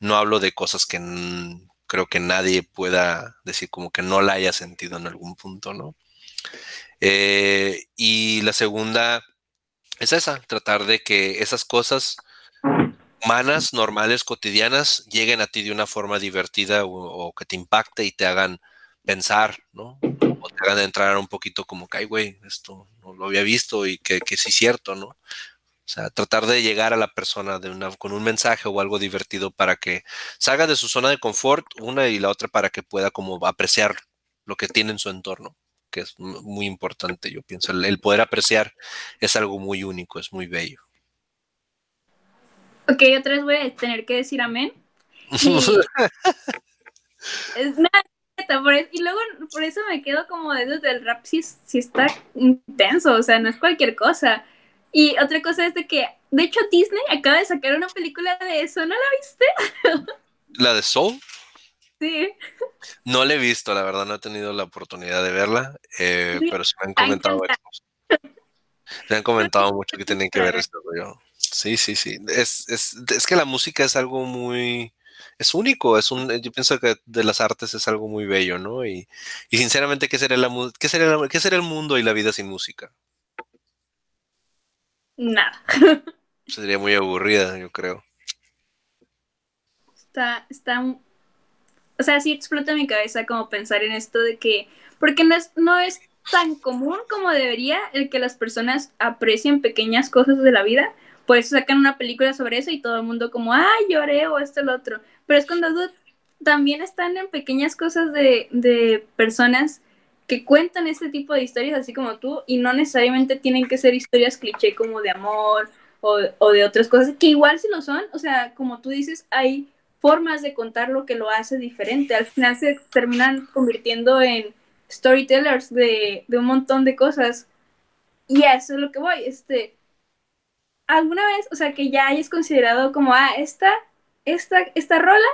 No hablo de cosas que creo que nadie pueda decir como que no la haya sentido en algún punto, ¿no? Eh, y la segunda es esa, tratar de que esas cosas humanas, normales, cotidianas, lleguen a ti de una forma divertida o, que te impacte y te hagan pensar, ¿no? O te hagan entrar un poquito como que, ay, güey, esto no lo había visto y que, sí es cierto, ¿no? O sea, tratar de llegar a la persona con un mensaje o algo divertido para que salga de su zona de confort, una y la otra para que pueda como apreciar lo que tiene en su entorno, que es muy importante, yo pienso. el poder apreciar es algo muy único, es muy bello. Ok, otra vez voy a tener que decir amén. *laughs* es nada, por y luego por eso me quedo como desde el rap, si, si está intenso, o sea, no es cualquier cosa. Y otra cosa es de que, de hecho, Disney acaba de sacar una película de eso, ¿no la viste? *laughs* ¿La de Soul? Sí. No la he visto, la verdad, no he tenido la oportunidad de verla, eh, pero sí me han comentado eso. Me han comentado mucho que tienen que ver esto, yo. Sí, sí, sí. Es, es, es, que la música es algo muy, es único, es un, yo pienso que de las artes es algo muy bello, ¿no? Y, y sinceramente, ¿qué sería, la, qué, sería ¿qué sería el mundo y la vida sin música? Nada. Sería muy aburrida, yo creo. Está, está, o sea, sí explota mi cabeza como pensar en esto de que, porque no es, no es tan común como debería el que las personas aprecien pequeñas cosas de la vida pues sacan una película sobre eso y todo el mundo como, ay, lloré o esto, lo otro. Pero es cuando también están en pequeñas cosas de, de personas que cuentan este tipo de historias así como tú y no necesariamente tienen que ser historias cliché como de amor o, o, de otras cosas, que igual si lo son, o sea, como tú dices, hay formas de contar lo que lo hace diferente. Al final se terminan convirtiendo en storytellers de, de un montón de cosas. Y eso es lo que voy. Este, alguna vez, o sea, que ya hayas considerado como, ah, esta, esta, esta rola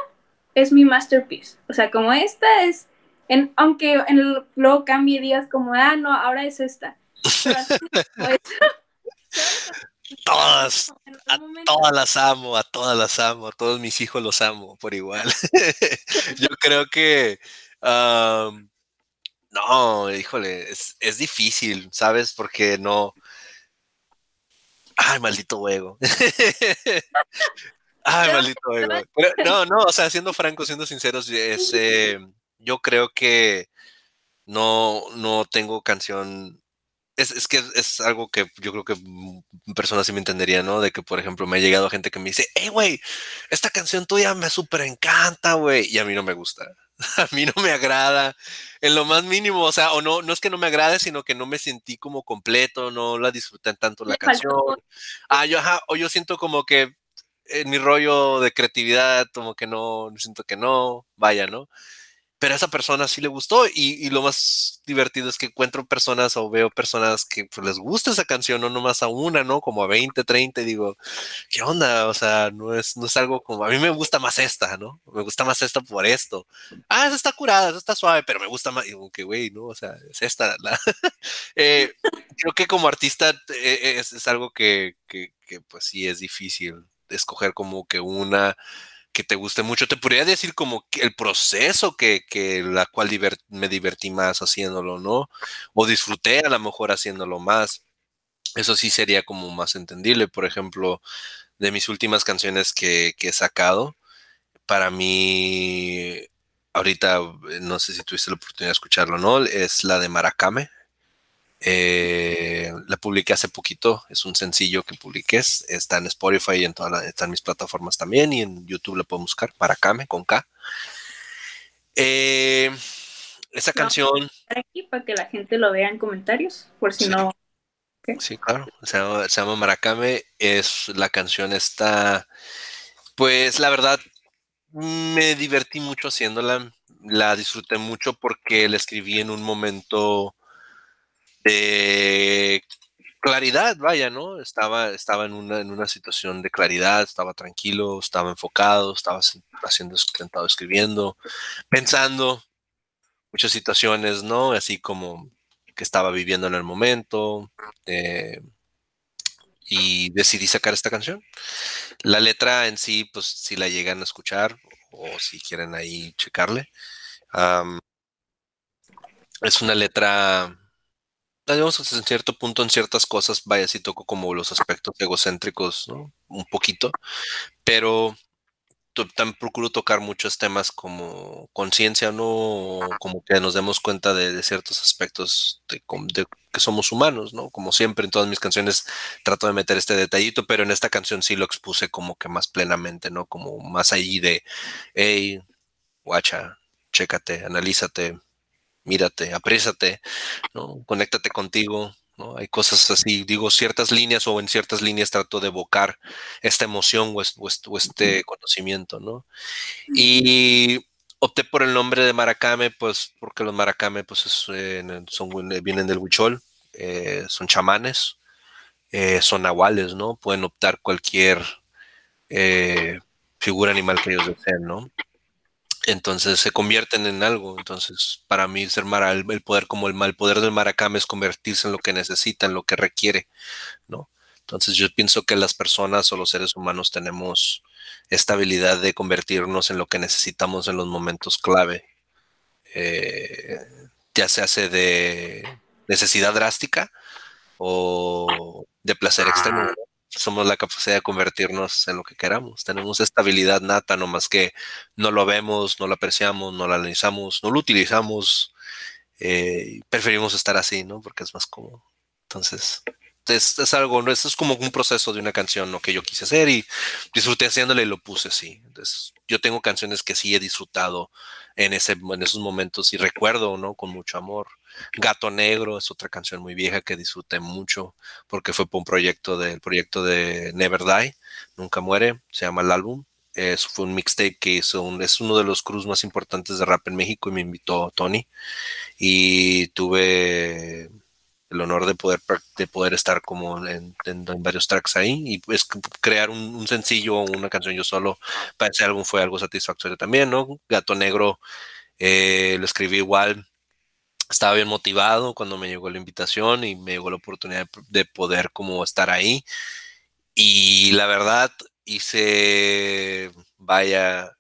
es mi masterpiece. O sea, como esta es, en, aunque en el, luego cambie días como, ah, no, ahora es esta. *laughs* todas, a todas las amo, a todas las amo, a todos mis hijos los amo por igual. *laughs* Yo creo que, no, híjole, es, es, difícil, ¿sabes? Porque no... Ay, maldito huevo. Ay, maldito ego. *laughs* no, no, o sea, siendo franco, siendo sinceros, eh, yo creo que no, no tengo canción. Es, es, que es algo que yo creo que personas sí me entenderían, ¿no? De que, por ejemplo, me ha llegado gente que me dice, hey, güey, esta canción tuya me súper encanta, güey. Y a mí no me gusta. *laughs* A mí no me agrada en lo más mínimo, o sea, o no, no es que no me agrade, sino que no me sentí como completo, no la disfruté tanto la canción. Ah, yo, ajá, o yo siento como que en mi rollo de creatividad, como que no, siento que no, vaya, ¿no? Pero a esa persona sí le gustó y, lo más divertido es que encuentro personas o veo personas que pues, les gusta esa canción, no nomás a una, ¿no? Como a 20, 30 y digo, ¿qué onda? O sea, no es, no es algo como, a mí me gusta más esta, ¿no? Me gusta más esta por esto. Ah, esa está curada, esa está suave, pero me gusta más, y como que, güey, ¿no? O sea, es esta. La... *laughs* eh, creo que como artista eh, es, es, algo que, que, que pues sí es difícil escoger como que una que te guste mucho. Te podría decir como que el proceso que, que la cual me divertí más haciéndolo, ¿no? O disfruté a lo mejor haciéndolo más. Eso sí sería como más entendible. Por ejemplo, de mis últimas canciones que, que he sacado, para mí, ahorita no sé si tuviste la oportunidad de escucharlo, ¿no? Es la de Maracame. Eh, la publiqué hace poquito, es un sencillo que publiqué, está en Spotify y en todas están mis plataformas también y en YouTube la pueden buscar, para Kame con K. Eh, esa canción... Aquí para que la gente lo vea en comentarios, por si no... Sí, claro, se llama, se llama Maracame, es la canción está, pues la verdad, me divertí mucho haciéndola, la disfruté mucho porque la escribí en un momento de claridad, vaya, ¿no? Estaba, estaba en, una, en una situación de claridad, estaba tranquilo, estaba enfocado, estaba haciendo, sentado escribiendo, pensando muchas situaciones, ¿no? Así como que estaba viviendo en el momento. Eh, y decidí sacar esta canción. La letra en sí, pues si la llegan a escuchar o si quieren ahí checarle, es una letra digamos en cierto punto en ciertas cosas, vaya, si toco como los aspectos egocéntricos, ¿no? Un poquito, pero también procuro tocar muchos temas como conciencia, ¿no? Como que nos demos cuenta de, ciertos aspectos de, que somos humanos, ¿no? Como siempre en todas mis canciones trato de meter este detallito, pero en esta canción sí lo expuse como que más plenamente, ¿no? Como más allí de, hey, guacha, chécate, analízate, mírate, apriésate, ¿no? Conéctate contigo, ¿no? Hay cosas así, digo, ciertas líneas o en ciertas líneas trato de evocar esta emoción o, este conocimiento, ¿no? Y opté por el nombre de Maracame, pues porque los Maracame, pues eh, son, vienen del Huichol, eh, son chamanes, eh, son nahuales, ¿no? Pueden optar cualquier figura animal que ellos deseen, ¿no? Entonces se convierten en algo. Entonces, para mí, ser mara, el, poder como el mal poder del maracame es convertirse en lo que necesita, en lo que requiere, ¿no? Entonces, yo pienso que las personas o los seres humanos tenemos esta habilidad de convertirnos en lo que necesitamos en los momentos clave. Eh, ya se hace de necesidad drástica o de placer extremo somos la capacidad de convertirnos en lo que queramos. Tenemos estabilidad nata, no más que no lo vemos, no lo apreciamos, no lo analizamos, no lo utilizamos. Eh, preferimos estar así, ¿no? Porque es más cómodo. Entonces, es, es algo, ¿no? Es como un proceso de una canción, ¿no? Que yo quise hacer y disfruté haciéndole y lo puse así. Entonces, yo tengo canciones que sí he disfrutado en, ese, en esos momentos y recuerdo, ¿no? Con mucho amor. Gato Negro es otra canción muy vieja que disfruté mucho porque fue por un proyecto del proyecto de Never Die, Nunca Muere, se llama el álbum. Es, fue un mixtape que hizo, es uno de los crews más importantes de rap en México y me invitó Tony. Y tuve el honor de poder, de poder estar como en, varios tracks ahí y pues crear un, sencillo o una canción yo solo para ese álbum fue algo satisfactorio también, ¿no? Gato Negro eh, lo escribí igual estaba bien motivado cuando me llegó la invitación y me llegó la oportunidad de poder como estar ahí. Y la verdad, hice, vaya,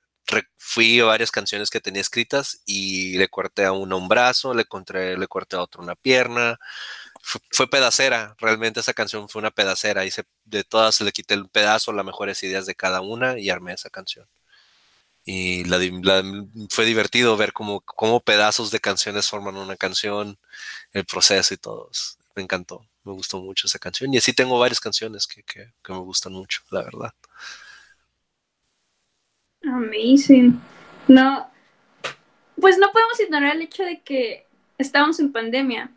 fui a varias canciones que tenía escritas y le corté a uno un brazo, le, encontré, le corté a otro una pierna. Fue, pedacera, realmente esa canción fue una pedacera. Hice de todas, le quité el pedazo, las mejores ideas de cada una y armé esa canción. Y la, fue divertido ver cómo, cómo pedazos de canciones forman una canción, el proceso y todo. Me encantó, me gustó mucho esa canción. Y así tengo varias canciones que, que, que me gustan mucho, la verdad. Amazing. No, pues no podemos ignorar el hecho de que estamos en pandemia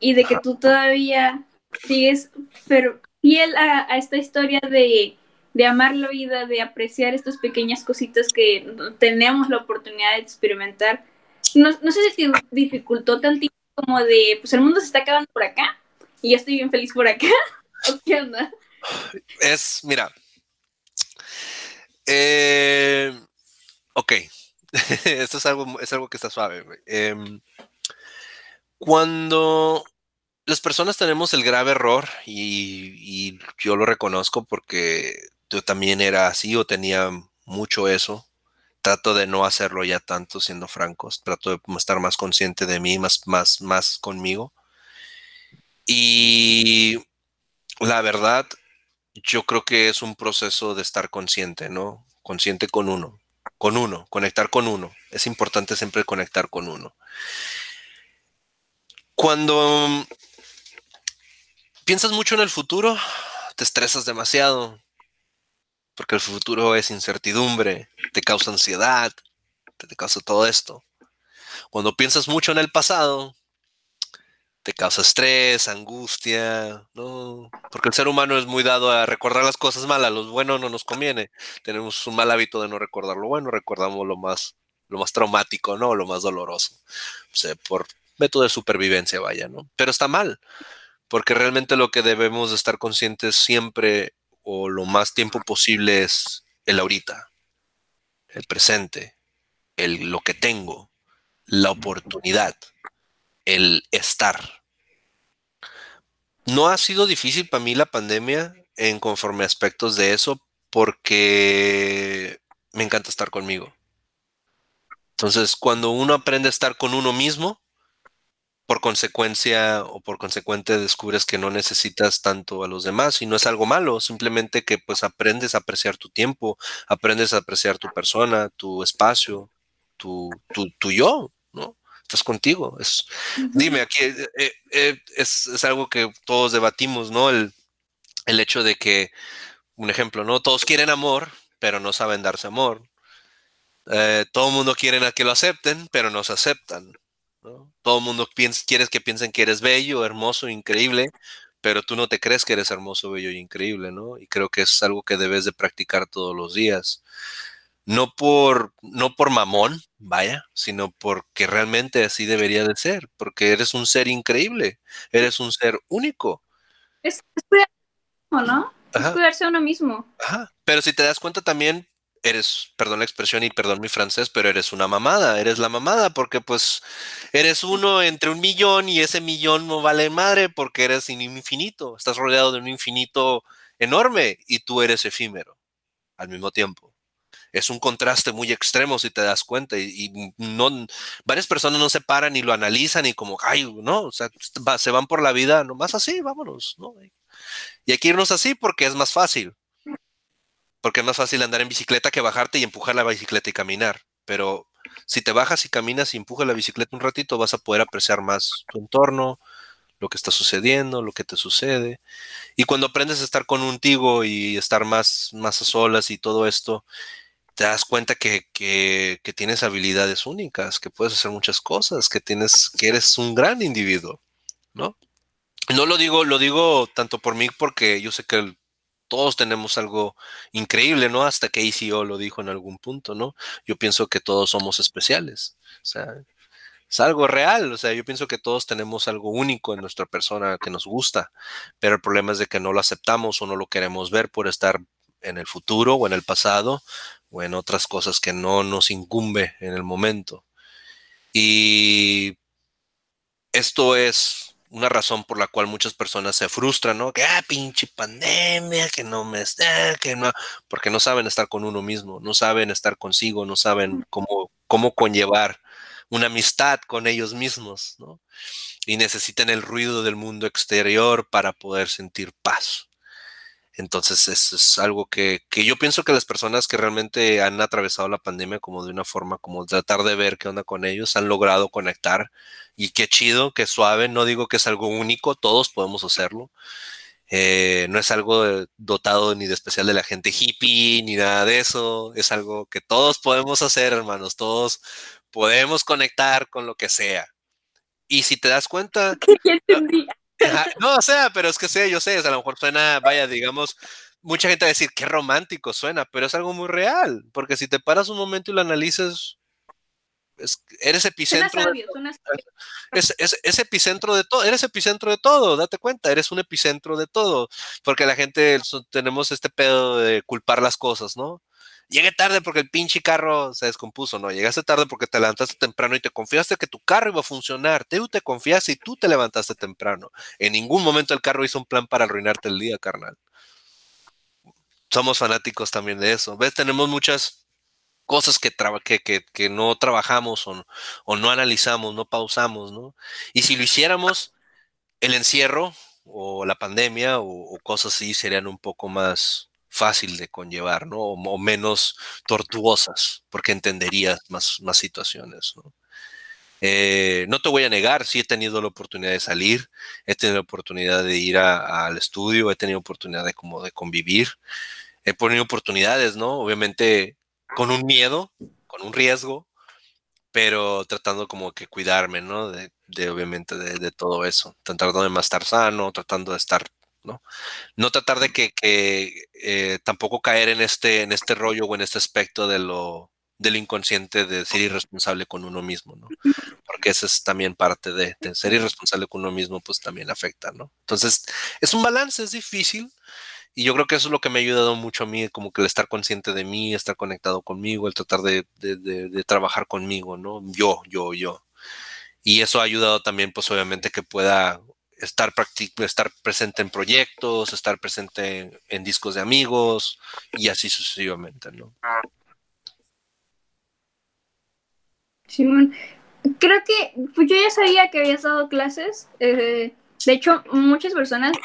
y de que tú todavía sigues pero fiel a, esta historia de, de, amar la vida, de apreciar estas pequeñas cositas que tenemos la oportunidad de experimentar. No, sé si te dificultó tantito como de, pues el mundo se está acabando por acá y yo estoy bien feliz por acá. *laughs* ¿O qué onda? Es, mira, eh, ok. *laughs* Esto es algo, es algo que está suave. Em, cuando las personas tenemos el grave error, y, yo lo reconozco porque yo también era así o tenía mucho eso, trato de no hacerlo ya tanto, siendo francos, trato de estar más consciente de mí, más, más, más conmigo. Y la verdad, yo creo que es un proceso de estar consciente, ¿no? Consciente con uno, con uno, conectar con uno. Es importante siempre conectar con uno. Cuando piensas mucho en el futuro, te estresas demasiado, porque el futuro es incertidumbre, te causa ansiedad, te, causa todo esto. Cuando piensas mucho en el pasado, te causa estrés, angustia, ¿no? Porque el ser humano es muy dado a recordar las cosas malas, lo bueno no nos conviene. Tenemos un mal hábito de no recordar lo bueno, recordamos lo más, lo más traumático, ¿no? Lo más doloroso. O sea, por método de supervivencia, vaya, ¿no? Pero está mal, porque realmente lo que debemos de estar conscientes siempre o lo más tiempo posible es el ahorita, el presente, el lo que tengo, la oportunidad, el estar no ha sido difícil para mí la pandemia en conforme a aspectos de eso porque me encanta estar conmigo. Entonces, cuando uno aprende a estar con uno mismo, por consecuencia o por consecuente descubres que no necesitas tanto a los demás y no es algo malo, simplemente que pues aprendes a apreciar tu tiempo, aprendes a apreciar tu persona, tu espacio, tu, tu, tu yo, ¿no? estás contigo. Es, Dime, aquí eh, eh, eh, es, algo que todos debatimos, ¿no? El, hecho de que, un ejemplo, ¿no? Todos quieren amor, pero no saben darse amor. todo el mundo quiere que lo acepten, pero no se aceptan. Todo el mundo quiere que piensen que eres bello, hermoso, increíble, pero tú no te crees que eres hermoso, bello y increíble, ¿no? Y creo que es algo que debes de practicar todos los días no por, no por mamón, vaya, sino porque realmente así debería de ser, porque eres un ser increíble, eres un ser único. Es, cuidarse uno, ¿no? Es cuidarse a uno mismo. Ajá. Pero si te das cuenta también, eres, perdón la expresión y perdón mi francés, pero eres una mamada, eres la mamada, porque pues eres uno entre un millón y ese millón no vale madre porque eres infinito, estás rodeado de un infinito enorme y tú eres efímero al mismo tiempo. Es un contraste muy extremo si te das cuenta y, no varias personas no se paran y lo analizan y como ay no o sea se van por la vida nomás así vámonos no y hay que irnos así porque es más fácil porque es más fácil andar en bicicleta que bajarte y empujar la bicicleta y caminar pero si te bajas y caminas y empujas la bicicleta un ratito vas a poder apreciar más tu entorno lo que está sucediendo, lo que te sucede. Y cuando aprendes a estar con un tigo y estar más, más a solas y todo esto, te das cuenta que, tienes habilidades únicas, que puedes hacer muchas cosas, que tienes, que eres un gran individuo, ¿no? No lo digo, lo digo tanto por mí porque yo sé que todos tenemos algo increíble, ¿no? Hasta que ACO lo dijo en algún punto, ¿no? Yo pienso que todos somos especiales. O sea, es algo real. O sea, yo pienso que todos tenemos algo único en nuestra persona que nos gusta, pero el problema es de que no lo aceptamos o no lo queremos ver por estar en el futuro o en el pasado o en otras cosas que no nos incumbe en el momento. Y esto es una razón por la cual muchas personas se frustran, ¿no? Que, ah, pinche pandemia, que no me está, que no, porque no saben estar con uno mismo, no saben estar consigo, no saben cómo, cómo conllevar una amistad con ellos mismos, ¿no? Y necesitan el ruido del mundo exterior para poder sentir paz. Entonces, eso es algo que, que, yo pienso que las personas que realmente han atravesado la pandemia como de una forma, como tratar de ver qué onda con ellos, han logrado conectar. Y qué chido, qué suave. No digo que es algo único, todos podemos hacerlo. Eh, no es algo dotado ni de especial de la gente hippie, ni nada de eso. Es algo que todos podemos hacer, hermanos. Todos podemos conectar con lo que sea. Y si te das cuenta... *laughs* no, o sea, pero es que sé, yo sé, a lo mejor suena, vaya, digamos, mucha gente va a decir, qué romántico suena, pero es algo muy real, porque si te paras un momento y lo analizas, eres epicentro. de, es, epicentro de todo, eres epicentro de todo, date cuenta, eres un epicentro de todo, porque la gente tenemos este pedo de culpar las cosas, ¿no? Llegué tarde porque el pinche carro se descompuso, no, llegaste tarde porque te levantaste temprano y te confiaste que tu carro iba a funcionar, tú te confiaste y tú te levantaste temprano. En ningún momento el carro hizo un plan para arruinarte el día, carnal. Somos fanáticos también de eso. ¿Ves? Tenemos muchas cosas que, no trabajamos o, no analizamos, no pausamos, ¿no? Y si lo hiciéramos, el encierro o la pandemia o cosas así serían un poco más, fácil de conllevar, ¿no? O, menos tortuosas, porque entenderías más, más situaciones, ¿no? Eh, no te voy a negar, sí he tenido la oportunidad de salir, he tenido la oportunidad de ir al estudio, he tenido oportunidad de como de convivir, he tenido oportunidades, ¿no? Obviamente con un miedo, con un riesgo, pero tratando como que cuidarme, ¿no? De, obviamente de, de, todo eso, tratando de más estar sano, tratando de estar ¿no? No tratar de que, eh, tampoco caer en este, en este rollo o en este aspecto de lo del inconsciente de ser irresponsable con uno mismo, ¿no? Porque eso es también parte de, ser irresponsable con uno mismo, pues también afecta, ¿no? Entonces, es un balance, es difícil, y yo creo que eso es lo que me ha ayudado mucho a mí, como que el estar consciente de mí, estar conectado conmigo, el tratar de, de trabajar conmigo, ¿no? Yo, yo, yo. Y eso ha ayudado también, pues obviamente, que pueda estar, estar presente en proyectos, estar presente en, discos de amigos y así sucesivamente, ¿no? Simón, creo que pues yo ya sabía que habías dado clases. Eh, de hecho, muchas personas,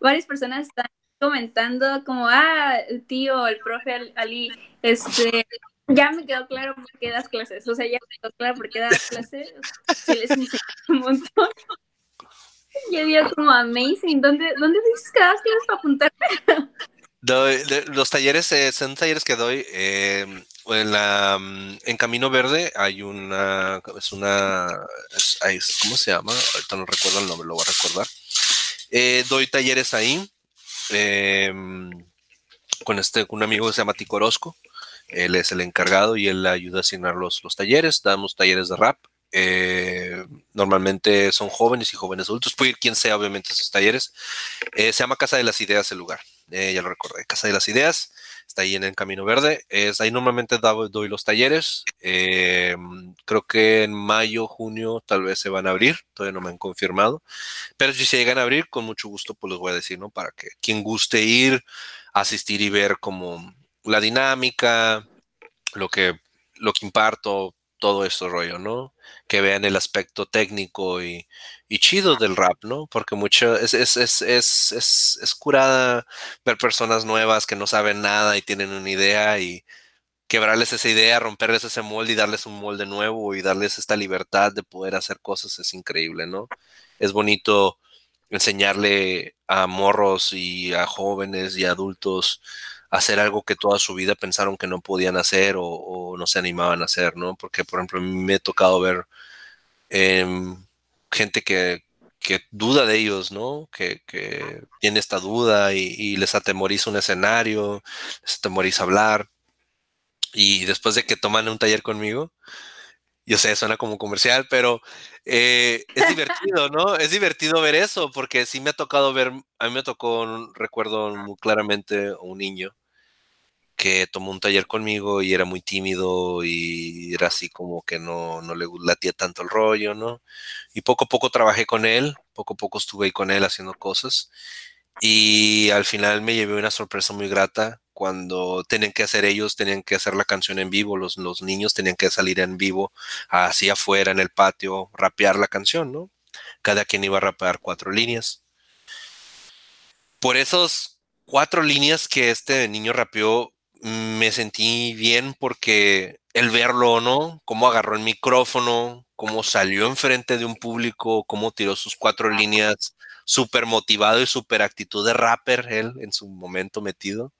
varias personas están comentando como, ah, el tío, el profe Ali, este, ya me quedó claro por qué das clases. O sea, ya me quedó claro por qué das clases. Se les un montón. Yo digo como amazing. ¿Dónde, dónde dices que das clases para apuntarte? Doy, los talleres eh, son talleres que doy em, en la mm, en Camino Verde hay una es una ¿cómo se llama? ahorita no recuerdo el nombre lo voy a recordar eh, doy talleres ahí em, con este un amigo que se llama Tico Orozco él es el encargado y él ayuda a asignar los, los talleres damos talleres de rap eh, normalmente son jóvenes y jóvenes adultos. Puede ir quien sea, obviamente, a esos talleres. Eh, se llama Casa de las Ideas el lugar. Eh, ya lo recordé. Casa de las Ideas. Está ahí en el Camino Verde. Es, ahí normalmente doy, los talleres. creo que en mayo, junio, tal vez se van a abrir. Todavía no me han confirmado. Pero si se llegan a abrir, con mucho gusto, pues les voy a decir, ¿no? Para que quien guste ir, asistir y ver como la dinámica, lo que, lo que imparto, todo esto rollo, ¿no? Que vean el aspecto técnico y, chido del rap, ¿no? Porque mucho es, es, es curada ver personas nuevas que no saben nada y tienen una idea y quebrarles esa idea, romperles ese molde y darles un molde nuevo y darles esta libertad de poder hacer cosas es increíble, ¿no? Es bonito enseñarle a morros y a jóvenes y adultos hacer algo que toda su vida pensaron que no podían hacer o, no se animaban a hacer, ¿no? Porque, por ejemplo, a mí me ha tocado ver em, gente que, duda de ellos, ¿no? Que, tiene esta duda y, les atemoriza un escenario, les atemoriza hablar. Y después de que toman un taller conmigo, yo sé, suena como comercial, pero eh, es divertido, *laughs* ¿no? Es divertido ver eso, porque sí me ha tocado ver, a mí me tocó, recuerdo muy claramente, un niño que tomó un taller conmigo y era muy tímido y era así como que no, no le latía tanto el rollo, ¿no? Y poco a poco trabajé con él, poco a poco estuve ahí con él haciendo cosas y al final me llevé una sorpresa muy grata cuando tenían que hacer ellos, tenían que hacer la canción en vivo, los, los niños tenían que salir en vivo, así afuera en el patio, rapear la canción, ¿no? Cada quien iba a rapear cuatro líneas. Por esos cuatro líneas que este niño rapeó, me sentí bien porque el verlo, ¿no? Cómo agarró el micrófono, cómo salió enfrente de un público, cómo tiró sus cuatro líneas, súper motivado y súper actitud de rapper, él en su momento metido.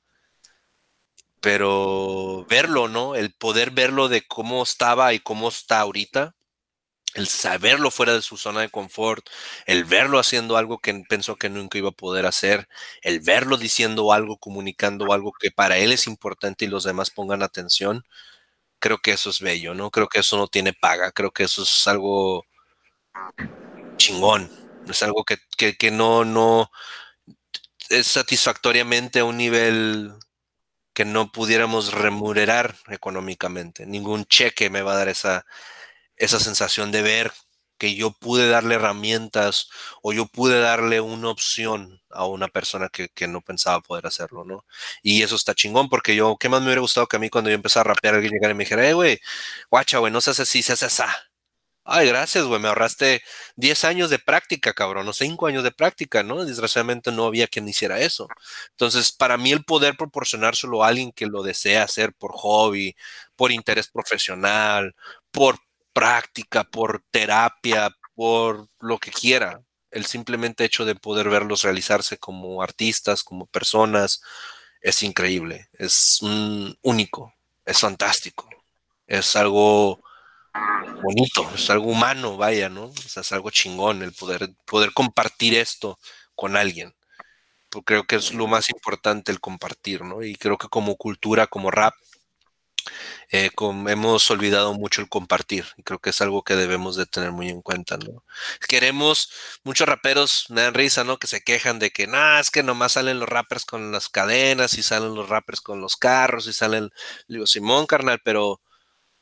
Pero verlo, ¿no? El poder verlo de cómo estaba y cómo está ahorita, el saberlo fuera de su zona de confort, el verlo haciendo algo que pensó que nunca iba a poder hacer, el verlo diciendo algo, comunicando algo que para él es importante y los demás pongan atención, creo que eso es bello, ¿no? Creo que eso no tiene paga, creo que eso es algo chingón, es algo que, que no, no es satisfactoriamente a un nivel que no pudiéramos remunerar económicamente. Ningún cheque me va a dar esa, esa sensación de ver que yo pude darle herramientas o yo pude darle una opción a una persona que, no pensaba poder hacerlo, ¿no? Y eso está chingón porque yo, ¿qué más me hubiera gustado que a mí cuando yo empecé a rapear alguien llegara y me dijera, eh, güey, guacha, güey, no se hace así, se hace así. Ay, gracias, güey, me ahorraste 10 años de práctica, cabrón, o 5 años de práctica, ¿no? Desgraciadamente no había quien hiciera eso. Entonces, para mí el poder proporcionárselo a alguien que lo desea hacer por hobby, por interés profesional, por práctica, por terapia, por lo que quiera. El simplemente hecho de poder verlos realizarse como artistas, como personas, es increíble, es un único, es fantástico, es algo bonito, es algo humano, vaya, ¿no? es algo chingón el poder, poder compartir esto con alguien. Porque creo que es lo más importante el compartir, ¿no? Y creo que como cultura, como rap, eh, hemos olvidado mucho el compartir y creo que es algo que debemos de tener muy en cuenta, ¿no? Queremos, muchos raperos me dan risa, ¿no? Que se quejan de que, no, es que nomás salen los rappers con las cadenas y salen los rappers con los carros y salen, digo, Simón, carnal, pero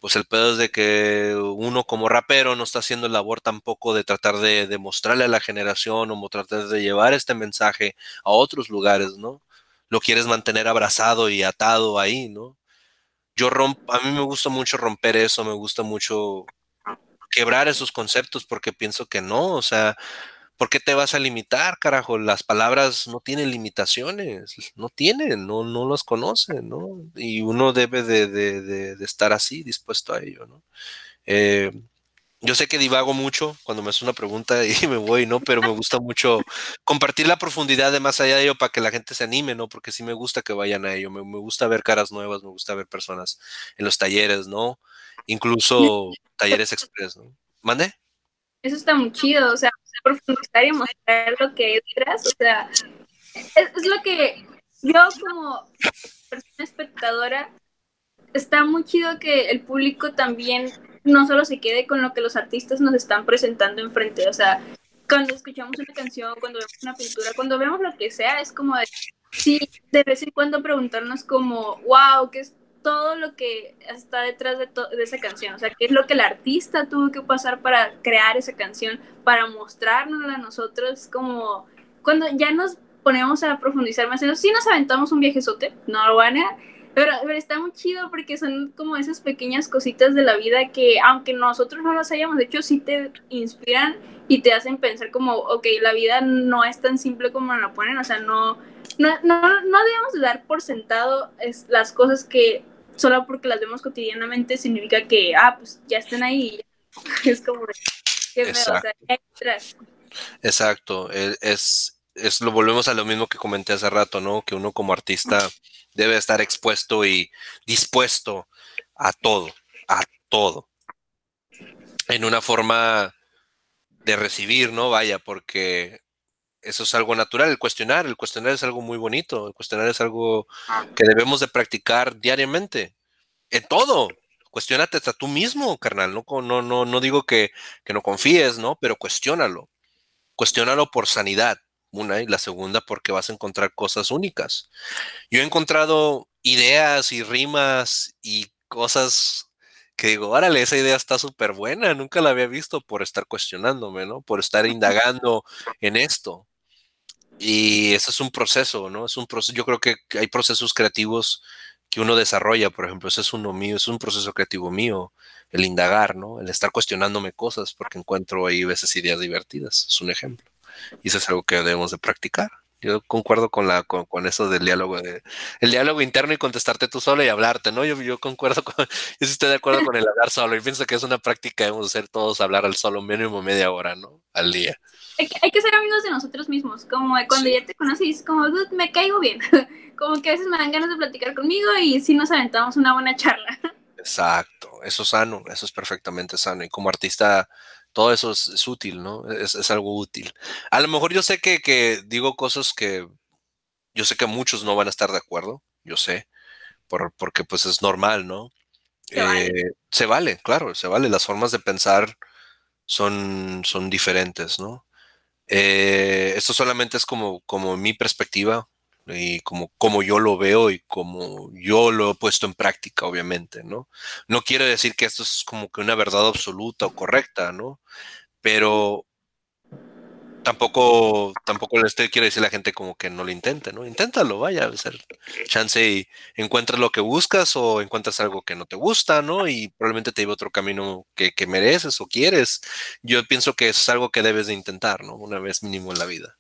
pues el pedo es de que uno como rapero no está haciendo labor tampoco de tratar de, de mostrarle a la generación o tratar de llevar este mensaje a otros lugares, ¿no? Lo quieres mantener abrazado y atado ahí, ¿no? Yo rompo, a mí me gusta mucho romper eso, me gusta mucho quebrar esos conceptos porque pienso que no, o sea, ¿por qué te vas a limitar, carajo? Las palabras no tienen limitaciones, no tienen, no, no las conocen, ¿no? Y uno debe de, de estar así, dispuesto a ello, ¿no? Eh, yo sé que divago mucho cuando me hace una pregunta y *laughs* me voy, ¿no? Pero me gusta mucho compartir la profundidad de más allá de ello para que la gente se anime, ¿no? Porque sí me gusta que vayan a ello, me, gusta ver caras nuevas, me gusta ver personas en los talleres, ¿no? Incluso *laughs* talleres express, ¿no? ¿Mande? Eso está muy chido, o sea, profundizar y mostrar lo que es detrás, o sea, es lo que yo como persona espectadora, está muy chido que el público también no solo se quede con lo que los artistas nos están presentando enfrente, o sea, cuando escuchamos una canción, cuando vemos una pintura, cuando vemos lo que sea, es como de, de vez en cuando preguntarnos como, wow, ¿qué es todo lo que está detrás de, esa canción? O sea, ¿qué es lo que el artista tuvo que pasar para crear esa canción, para mostrárnosla a nosotros? Como cuando ya nos ponemos a profundizar más en eso, sí nos aventamos un viajezote, no lo van pero, está muy chido porque son como esas pequeñas cositas de la vida que, aunque nosotros no las hayamos hecho, sí te inspiran y te hacen pensar como, ok, la vida no es tan simple como la ponen, o sea, no, no, no, no debemos de dar por sentado es, las cosas que solo porque las vemos cotidianamente significa que, ah, pues ya están ahí. *laughs* Es como, qué Exacto. o sea, Exacto, e, es, es, lo volvemos a lo mismo que comenté hace rato, ¿no? Que uno como artista debe estar expuesto y dispuesto a todo, a todo. En una forma de recibir, ¿no? Vaya, porque eso es algo natural, el cuestionar, el cuestionar es algo muy bonito, el cuestionar es algo que debemos de practicar diariamente, en todo. Cuestiónate hasta tú mismo, carnal. No, no, no, no digo que, que no confíes, ¿no? Pero cuestiónalo. Cuestiónalo por sanidad, una, y la segunda porque vas a encontrar cosas únicas. Yo he encontrado ideas y rimas y cosas que digo, órale, esa idea está súper buena, nunca la había visto por estar cuestionándome, ¿no? Por estar indagando en esto. Y eso es un proceso, ¿no? Es un proceso, yo creo que hay procesos creativos que uno desarrolla, por ejemplo, ese es uno mío, es un proceso creativo mío, el indagar, ¿no? El estar cuestionándome cosas porque encuentro ahí veces ideas divertidas, es un ejemplo. Y eso es algo que debemos de practicar. Yo concuerdo con la con, eso del diálogo de el diálogo interno y contestarte tú solo y hablarte, ¿no? Yo, yo concuerdo *laughs* con yo estoy de acuerdo con el hablar solo y pienso que es una práctica debemos hacer todos hablar al solo mínimo media hora, ¿no? Al día. Hay que, ser amigos de nosotros mismos, como cuando ya te conoces, como me caigo bien. *laughs* como que a veces me dan ganas de platicar conmigo y sí nos aventamos una buena charla. *laughs* Exacto, eso es sano, eso es perfectamente sano y como artista todo eso es, útil, ¿no? Es, algo útil. A lo mejor yo sé que, digo cosas que yo sé que muchos no van a estar de acuerdo, yo sé, por, porque pues es normal, ¿no? Se, vale. Eh, se vale, claro, se vale. Las formas de pensar son, son diferentes, ¿no? Eh, esto solamente es como, como mi perspectiva, y como, como yo lo veo y como yo lo he puesto en práctica, obviamente, ¿no? No quiero decir que esto es como que una verdad absoluta o correcta, ¿no? Pero tampoco, tampoco le estoy, decir a la gente como que no lo intente, ¿no? Inténtalo, vaya, a ser chance y encuentras lo que buscas o encuentras algo que no te gusta, ¿no? Y probablemente te lleve otro camino que, que mereces o quieres. Yo pienso que es algo que debes de intentar, ¿no? Una vez mínimo en la vida.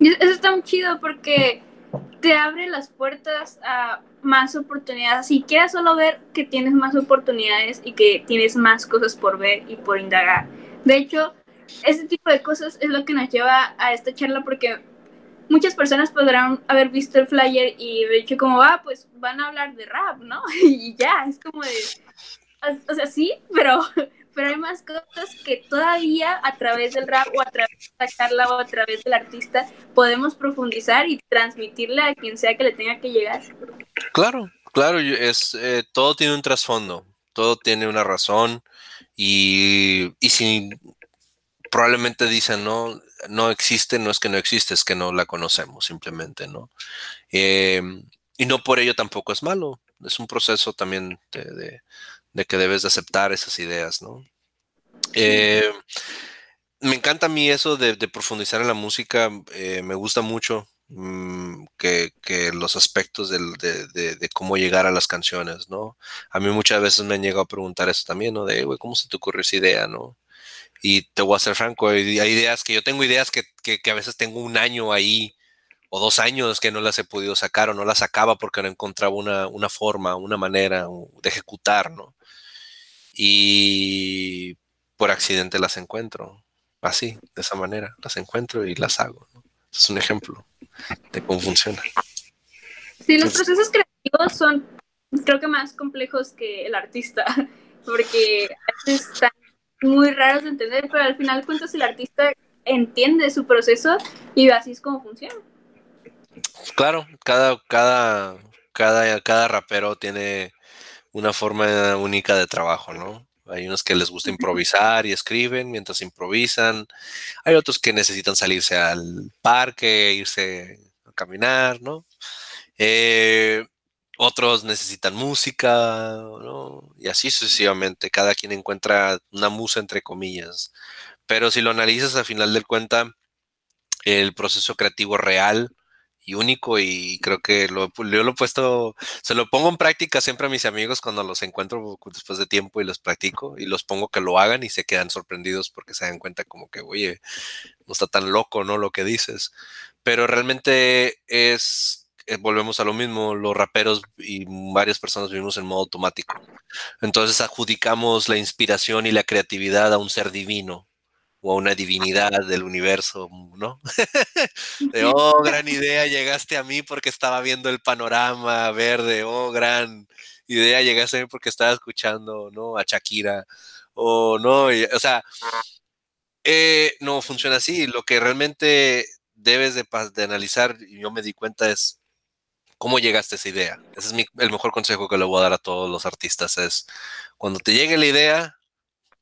Eso está muy chido porque te abre las puertas a más oportunidades. Si quieres solo ver que tienes más oportunidades y que tienes más cosas por ver y por indagar. De hecho, ese tipo de cosas es lo que nos lleva a esta charla porque muchas personas podrán haber visto el flyer y de hecho como, ah, pues van a hablar de rap, ¿no? *laughs* y ya, es como de, o sea, sí, pero pero hay más cosas que todavía a través del rap o a través de la charla o a través del artista podemos profundizar y transmitirle a quien sea que le tenga que llegar. Claro, claro, es, eh, todo tiene un trasfondo, todo tiene una razón y, y si probablemente dicen, no, no existe, no es que no existe, es que no la conocemos simplemente, ¿no? Em, y no por ello tampoco es malo, es un proceso también de de que debes de aceptar esas ideas, ¿no? Eh, me encanta a mí eso de, profundizar en la música, eh, me gusta mucho mm, que, los aspectos de, cómo llegar a las canciones, ¿no? A mí muchas veces me han llegado a preguntar eso también, ¿no? De, güey, ¿cómo se te ocurrió esa idea, ¿no? Y te voy a ser franco, hay, ideas que yo tengo ideas que, que, a veces tengo un año ahí o dos años que no las he podido sacar o no las sacaba porque no encontraba una, una forma, una manera de ejecutar, ¿no? Y por accidente las encuentro. Así, de esa manera, las encuentro y las hago. Es un ejemplo de cómo funciona. Sí, los procesos creativos son, creo que más complejos que el artista, *laughs* porque a veces están muy raros de entender, pero al final cuentas el artista entiende su proceso y así es como funciona. Claro, cada, cada, cada, cada rapero tiene una forma única de trabajo, ¿no? Hay unos que les gusta *laughs* improvisar y escriben mientras improvisan. Hay otros que necesitan salirse al parque, irse a caminar, ¿no? Eh, otros necesitan música, ¿no? Y así sucesivamente. Cada quien encuentra una musa entre comillas. Pero si lo analizas al final del cuenta, el proceso creativo real único y creo que lo, yo lo he puesto, se lo pongo en práctica siempre a mis amigos cuando los encuentro después de tiempo y los practico y los pongo que lo hagan y se quedan sorprendidos porque se dan cuenta como que, oye, no está tan loco, ¿no? Lo que dices. Pero realmente es, eh, volvemos a lo mismo, los raperos y varias personas vivimos en modo automático. Entonces adjudicamos la inspiración y la creatividad a un ser divino, o a una divinidad del universo, ¿no? *laughs* de, oh, gran idea, llegaste a mí porque estaba viendo el panorama verde, oh, gran idea, llegaste a mí porque estaba escuchando, ¿no? A Shakira, o no, o sea, eh, no funciona así, lo que realmente debes de, de, analizar, y yo me di cuenta, es cómo llegaste a esa idea. Ese es el mejor consejo que le voy a dar a todos los artistas, es cuando te llegue la idea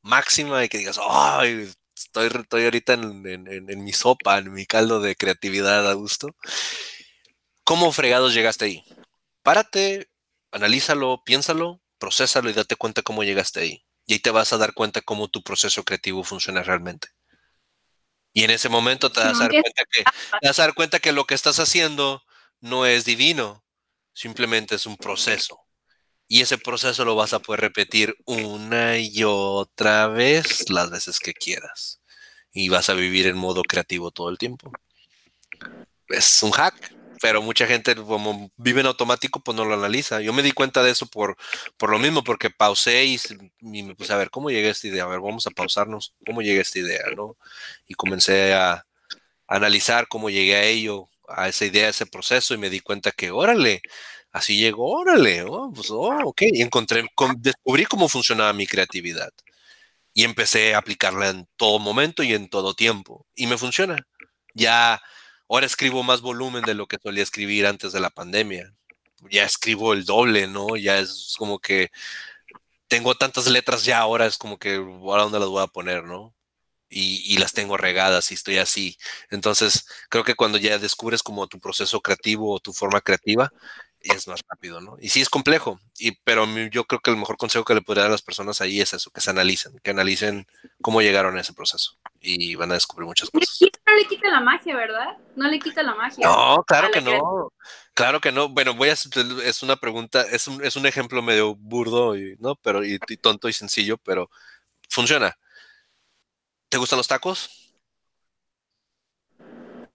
máxima y que digas, ay, estoy, estoy ahorita en, mi sopa, en mi caldo de creatividad a gusto. ¿Cómo fregados llegaste ahí? Párate, analízalo, piénsalo, procésalo y date cuenta cómo llegaste ahí. Y ahí te vas a dar cuenta cómo tu proceso creativo funciona realmente. Y en ese momento te vas, a dar cuenta que, te vas a dar cuenta que lo que estás haciendo no es divino, simplemente es un proceso. Y ese proceso lo vas a poder repetir una y otra vez las veces que quieras. Y vas a vivir en modo creativo todo el tiempo. Es un hack, pero mucha gente como vive en automático, pues no lo analiza. Yo me di cuenta de eso por, por lo mismo, porque pausé y, me puse a ver cómo llegué a esta idea. A ver, vamos a pausarnos, cómo llegué a esta idea, ¿no? Y comencé a, analizar cómo llegué a ello, a esa idea, a ese proceso, y me di cuenta que, órale, así llegó, órale, oh, pues, oh, ok. Y encontré, descubrí cómo funcionaba mi creatividad. Y empecé a aplicarla en todo momento y en todo tiempo. Y me funciona. Ya Ahora escribo más volumen de lo que solía escribir antes de la pandemia. Ya escribo el doble, ¿no? Ya es como que tengo tantas letras ya ahora, es como que ahora dónde las voy a poner, ¿no? Y, las tengo regadas y estoy así. Entonces, creo que cuando ya descubres como tu proceso creativo o tu forma creativa, es más rápido, ¿no? Y sí es complejo, y, pero yo creo que el mejor consejo que le podría dar a las personas ahí es eso, que se analicen, que analicen cómo llegaron a ese proceso y van a descubrir muchas cosas. No le quita la magia, ¿verdad? No le quita la magia. No, claro que no. Claro que no. Bueno, voy a es una pregunta, es un, es un ejemplo medio burdo y no, pero y, tonto y sencillo, pero funciona. ¿Te gustan los tacos?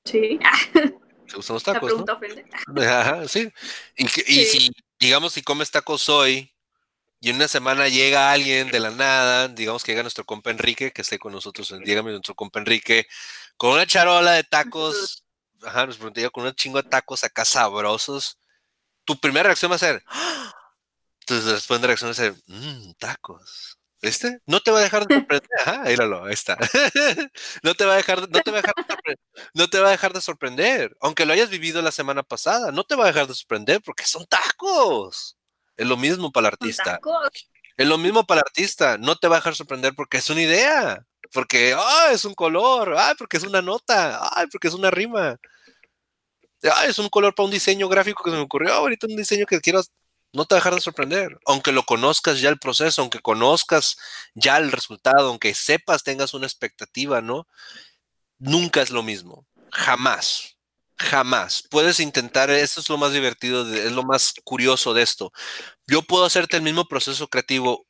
Sí. *laughs* ¿Te gustan los tacos? *laughs* Ajá, sí. Y, y si, digamos, si comes tacos hoy y en una semana llega alguien de la nada, digamos que llega nuestro compa Enrique, que esté con nosotros, llega nuestro compa Enrique, con una charola de tacos, ajá, nos pregunté con un chingo de tacos acá sabrosos. Tu primera reacción va a ser, ¡Ah! entonces después de reacción va a ser, mmm, tacos. ¿Viste? No te va a dejar de sorprender. Ajá, míralo, ahí está. *laughs* no te va a dejar, no te va a dejar de sorprender. No te va a dejar de sorprender. Aunque lo hayas vivido la semana pasada, no te va a dejar de sorprender porque son tacos. Es lo mismo para el artista. Es lo mismo para el artista. No te va a dejar sorprender porque es una idea. Porque, ah, es un color. Ah, porque es una nota. Ah, porque es una rima. Ah, es un color para un diseño gráfico que se me ocurrió. Ahorita un diseño que quiero. No te dejar de sorprender. Aunque lo conozcas ya el proceso, aunque conozcas ya el resultado, aunque sepas, tengas una expectativa, ¿no? Nunca es lo mismo. Jamás. Jamás. Puedes intentar, eso es lo más divertido, es lo más curioso de esto. Yo puedo hacerte el mismo proceso creativo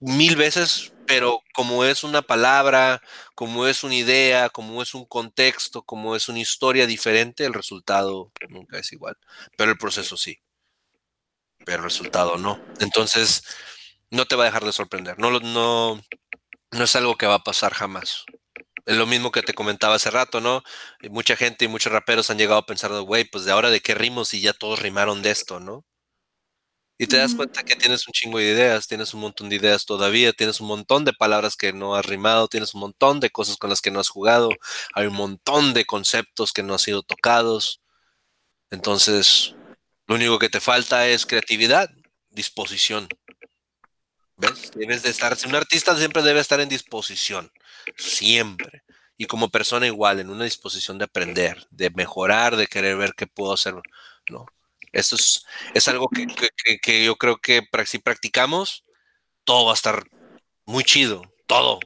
mil veces, pero como es una palabra, como es una idea, como es un contexto, como es una historia diferente, el resultado nunca es igual. Pero el proceso sí. Pero el resultado no. Entonces, no te va a dejar de sorprender. No, no, no es algo que va a pasar jamás. Es lo mismo que te comentaba hace rato, ¿no? mucha gente y muchos raperos han llegado a pensar, güey, pues de ahora de qué rimos y ya todos rimaron de esto, ¿no? Y te das cuenta que tienes un chingo de ideas, tienes un montón de ideas todavía, tienes un montón de palabras que no has rimado, tienes un montón de cosas con las que no has jugado, hay un montón de conceptos que no han sido tocados. Entonces, lo único que te falta es creatividad, disposición. ¿Ves? Debes de estar, un artista siempre debe estar en disposición siempre. Y como persona igual, en una disposición de aprender, de mejorar, de querer ver qué puedo hacer, ¿no? Eso es, es algo que, que, yo creo que si practicamos, todo va a estar muy chido, todo,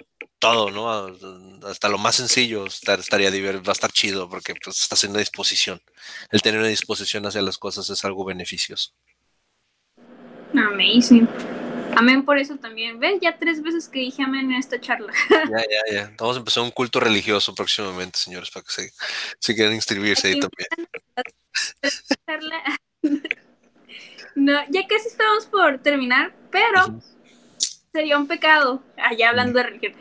todo, ¿no? Hasta lo más sencillo estaría va a estar chido porque pues, estás en una disposición. El tener una disposición hacia las cosas es algo beneficioso. Amazing. Amén por eso también. ¿Ves? Ya tres veces que dije amén en esta charla. *laughs* Ya, ya, ya. Vamos a empezar un culto religioso próximamente, señores, para que se, se quieran inscribirse ahí también. *laughs* No, ya casi estamos por terminar, pero sería un pecado, allá hablando de religión,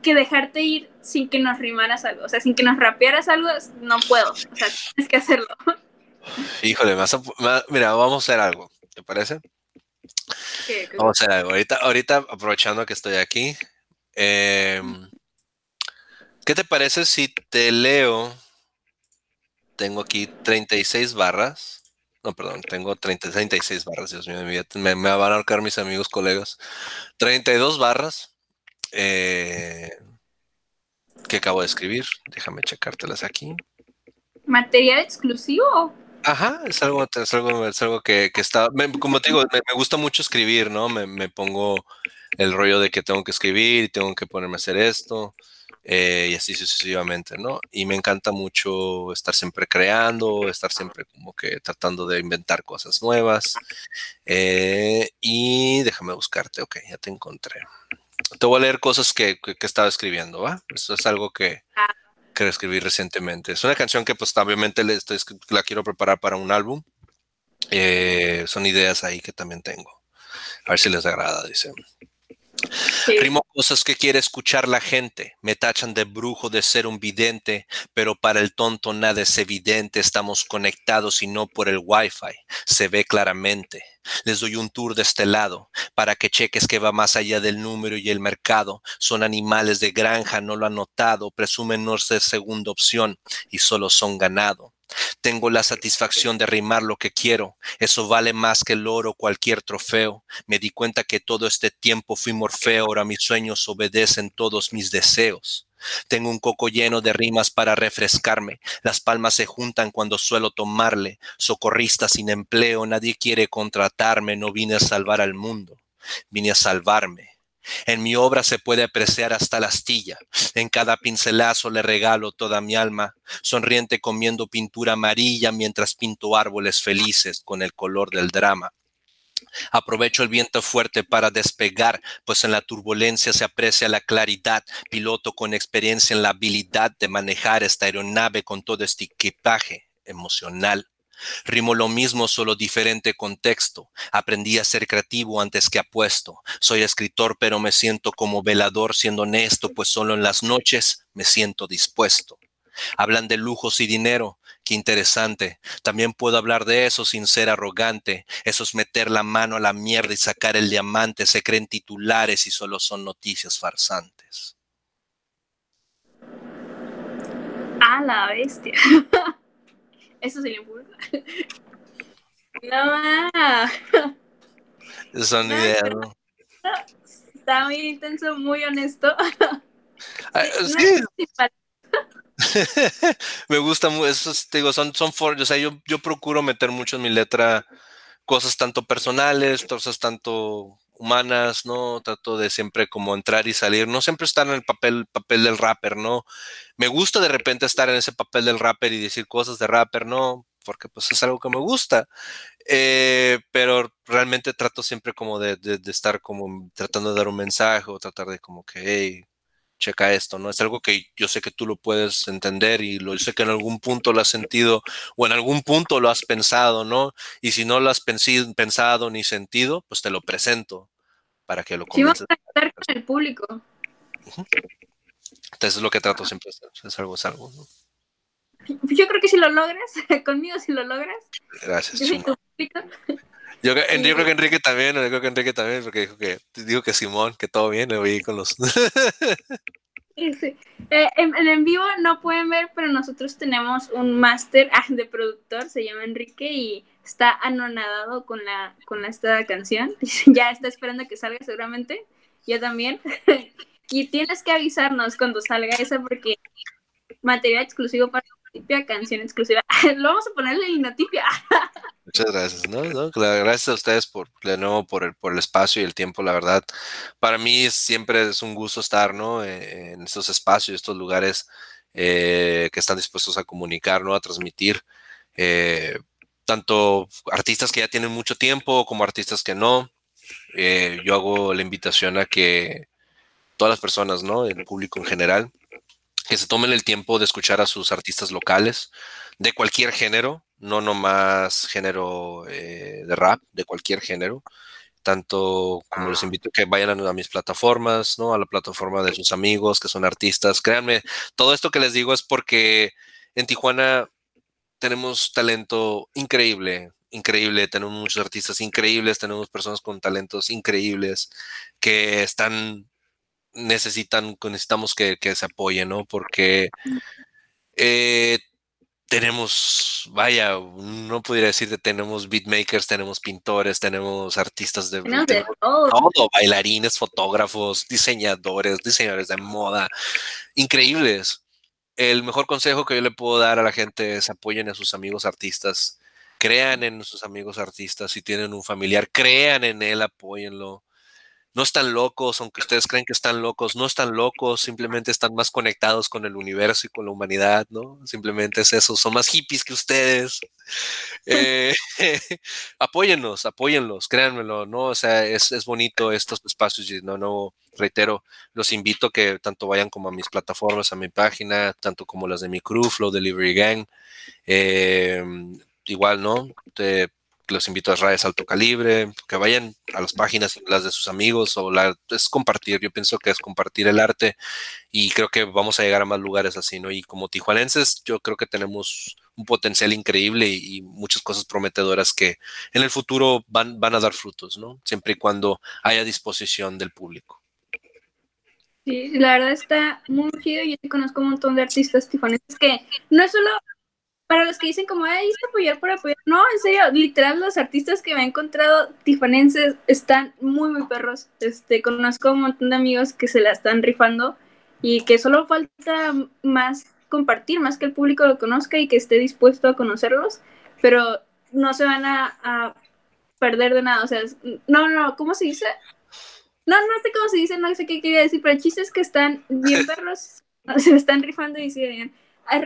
que dejarte ir sin que nos rimaras algo. O sea, sin que nos rapearas algo, no puedo. O sea, tienes que hacerlo. *laughs* Híjole, mira, vamos a hacer algo. ¿Te parece? Vamos a ver Ahorita, ahorita, aprovechando que estoy aquí, em, ¿qué te parece si te leo? Tengo aquí 36 barras. No, perdón, tengo 30, 36 barras, Dios mío, me, me van a ahorcar mis amigos, colegas. 32 barras. Eh, que acabo de escribir. Déjame checártelas aquí. ¿Material exclusivo? Ajá, es algo, es algo, es algo que, que está, como te digo, me, gusta mucho escribir, ¿no? Me, me, pongo el rollo de que tengo que escribir y tengo que ponerme a hacer esto. Eh, y así sucesivamente, ¿no? Y me encanta mucho estar siempre creando, estar siempre como que tratando de inventar cosas nuevas. Eh, y déjame buscarte, ok, ya te encontré. Te voy a leer cosas que, que, estaba escribiendo, ¿va? Eso es algo que, ah. que escribí recientemente. Es una canción que pues obviamente le estoy, la quiero preparar para un álbum. Eh, son ideas ahí que también tengo. A ver si les agrada, dice. Rimo cosas que quiere escuchar la gente. Me tachan de brujo de ser un vidente, pero para el tonto nada es evidente. Estamos conectados y no por el wifi. Se ve claramente. Les doy un tour de este lado para que cheques que va más allá del número y el mercado. Son animales de granja, no lo han notado. Presumen no ser segunda opción y solo son ganado. Tengo la satisfacción de rimar lo que quiero. Eso vale más que el oro, cualquier trofeo. Me di cuenta que todo este tiempo fui morfeo. Ahora mis sueños obedecen todos mis deseos. Tengo un coco lleno de rimas para refrescarme. Las palmas se juntan cuando suelo tomarle. Socorrista sin empleo, nadie quiere contratarme. No vine a salvar al mundo, vine a salvarme. En mi obra se puede apreciar hasta la astilla. En cada pincelazo le regalo toda mi alma, sonriente comiendo pintura amarilla mientras pinto árboles felices con el color del drama. Aprovecho el viento fuerte para despegar, pues en la turbulencia se aprecia la claridad. Piloto con experiencia en la habilidad de manejar esta aeronave con todo este equipaje emocional. Rimo lo mismo, solo diferente contexto. Aprendí a ser creativo antes que apuesto. Soy escritor, pero me siento como velador, siendo honesto, pues solo en las noches me siento dispuesto. Hablan de lujos y dinero, qué interesante. También puedo hablar de eso sin ser arrogante. Eso es meter la mano a la mierda y sacar el diamante. Se creen titulares y solo son noticias farsantes. A la bestia. *laughs* Eso sería un *laughs* No, Son no, ideas, ¿no? Está muy intenso, muy honesto. Ah, *laughs* sí. *laughs* Me gusta mucho, esos, digo, son, son for, o sea, yo, yo procuro meter mucho en mi letra cosas tanto personales, cosas tanto humanas, ¿no? Trato de siempre como entrar y salir, no siempre estar en el papel, papel del rapper, ¿no? Me gusta de repente estar en ese papel del rapper y decir cosas de rapper, ¿no? Porque pues es algo que me gusta, eh, pero realmente trato siempre como de, de, estar como tratando de dar un mensaje o tratar de como que, hey, checa esto, ¿no? Es algo que yo sé que tú lo puedes entender y lo sé que en algún punto lo has sentido o en algún punto lo has pensado, ¿no? Y si no lo has pensado ni sentido, pues te lo presento para que lo comiences. Sí, a estar con el público. Entonces es lo que trato siempre es algo, es algo, ¿no? Yo creo que si lo logras, *laughs* conmigo si lo logras. Gracias. Yo, yo, creo que Enrique también, yo creo que Enrique también, porque dijo que, dijo que Simón, que todo bien, le voy con los... *laughs* Sí, eh, en, en, vivo no pueden ver, pero nosotros tenemos un máster ah, de productor, se llama Enrique y está anonadado con la con esta canción. *laughs* ya está esperando que salga seguramente. Yo también. *laughs* y tienes que avisarnos cuando salga esa porque material exclusivo para Notipia, canción exclusiva. *laughs* Lo vamos a ponerle en Notipia. Muchas gracias, ¿no? ¿no? Gracias a ustedes por, de nuevo por el, por el espacio y el tiempo, la verdad. Para mí siempre es un gusto estar, ¿no? Eh, en estos espacios, estos lugares eh, que están dispuestos a comunicar, ¿no? A transmitir. Eh, tanto artistas que ya tienen mucho tiempo como artistas que no. yo hago la invitación a que todas las personas, ¿no? El público en general, que se tomen el tiempo de escuchar a sus artistas locales de cualquier género, no nomás género eh, de rap, de cualquier género. Tanto como les invito a que vayan a, mis plataformas, ¿no? A la plataforma de sus amigos que son artistas. Créanme, todo esto que les digo es porque en Tijuana tenemos talento increíble, increíble, tenemos muchos artistas increíbles, tenemos personas con talentos increíbles que están necesitan, necesitamos que, se apoyen, ¿no? Porque eh, tenemos, vaya, no pudiera decir que tenemos beatmakers, tenemos pintores, tenemos artistas de, todo. bailarines, fotógrafos, diseñadores, diseñadores de moda. increíbles. El mejor consejo que yo le puedo dar a la gente es apoyen a sus amigos artistas, crean en sus amigos artistas, si tienen un familiar, crean en él, apóyenlo no están locos, aunque ustedes creen que están locos, no están locos, simplemente están más conectados con el universo y con la humanidad, ¿no? Simplemente es eso, son más hippies que ustedes. Eh, *laughs* apóyennos, apóyenlos, créanmelo, ¿no? O sea, es, bonito estos espacios y no, no, reitero, los invito que tanto vayan como a mis plataformas, a mi página, tanto como las de mi crew, Flow Delivery Gang. Eh, igual, ¿no? Te, los invito a redes alto calibre, que vayan a las páginas las de sus amigos o la, es compartir, yo pienso que es compartir el arte y creo que vamos a llegar a más lugares así, ¿no? Y como tijuanenses yo creo que tenemos un potencial increíble y, muchas cosas prometedoras que en el futuro van, van a dar frutos, ¿no? Siempre y cuando haya disposición del público. Sí, la verdad está muy chido. Yo conozco un montón de artistas tijuanenses que no es solo para los que dicen como, ay, es apoyar por apoyar. No, en serio, literal, los artistas que me he encontrado tijuanenses están muy, muy perros. Este, conozco un montón de amigos que se la están rifando y que solo falta más compartir, más que el público lo conozca y que esté dispuesto a conocerlos, pero no se van a, perder de nada. O sea, no, no, ¿cómo se dice? No, no sé cómo se dice, no sé qué quería decir, pero el chiste es que están bien *laughs* perros, se están rifando y siguen. Hay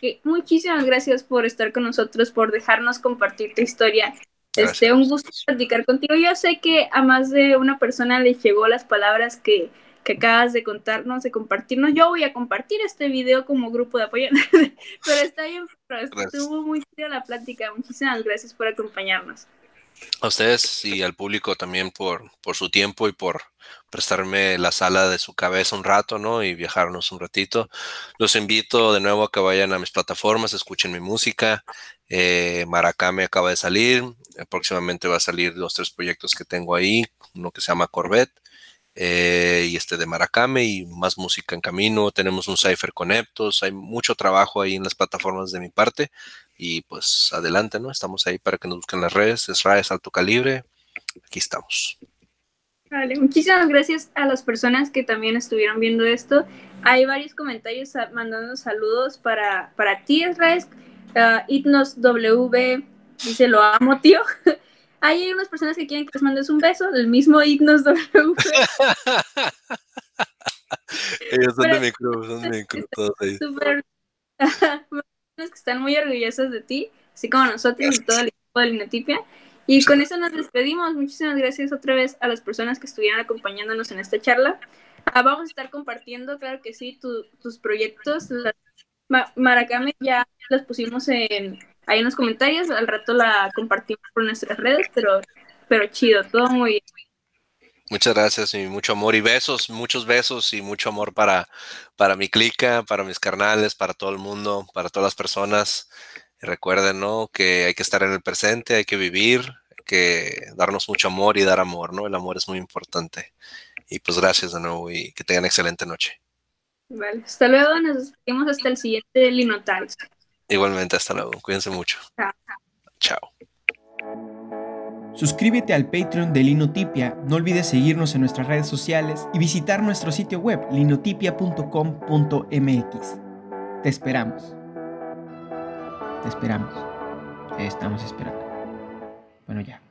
redes, muchísimas gracias por estar con nosotros, por dejarnos compartir tu historia. Este, un gusto platicar contigo. Yo sé que a más de una persona le llegó las palabras que, que acabas de contarnos, de compartirnos. Yo voy a compartir este video como grupo de apoyo, *laughs* pero está bien, estuvo muy chida la plática. Muchísimas gracias por acompañarnos a ustedes y al público también por, por su tiempo y por prestarme la sala de su cabeza un rato, ¿no? Y viajarnos un ratito. Los invito de nuevo a que vayan a mis plataformas, escuchen mi música. Eh, Maracame acaba de salir. Próximamente va a salir los tres proyectos que tengo ahí. Uno que se llama Corvette. Eh, y este de Maracame y más música en camino. Tenemos un cipher con Eptos. Hay mucho trabajo ahí en las plataformas de mi parte. Y pues adelante, ¿no? Estamos ahí para que nos busquen las redes. Es RAES Alto Calibre. Aquí estamos. Vale, muchísimas gracias a las personas que también estuvieron viendo esto. Hay varios comentarios mandando saludos para, para ti, Israel. Uh, Itnos W dice: Lo amo, tío. *laughs* hay unas personas que quieren que les mandes un beso, el mismo Ignos W. *laughs* Ellos son de mi club, son de mi club, todos ahí. Super... *laughs* que están muy orgullosas de ti, así como nosotros y todo el equipo de Linotipia. Y con eso nos despedimos. Muchísimas gracias otra vez a las personas que estuvieron acompañándonos en esta charla. Ah, vamos a estar compartiendo, claro que sí, tus proyectos. Maracame ya los pusimos en, ahí en los comentarios. Al rato la compartimos por nuestras redes, pero, pero chido, todo muy bien. Muchas gracias y mucho amor y besos, muchos besos y mucho amor para, para mi clica, para mis carnales, para todo el mundo, para todas las personas. recuerden, ¿no? Que hay que estar en el presente, hay que vivir, hay que darnos mucho amor y dar amor, ¿no? El amor es muy importante. Y pues gracias de nuevo y que tengan excelente noche. Vale, hasta luego, nos despedimos hasta el siguiente Linotales. Igualmente, hasta luego, cuídense mucho. Chao. Chao. Suscríbete al Patreon de Linotipia, no olvides seguirnos en nuestras redes sociales y visitar nuestro sitio web linotipia.com.mx. Te esperamos. Te esperamos. Te estamos esperando. Bueno, ya.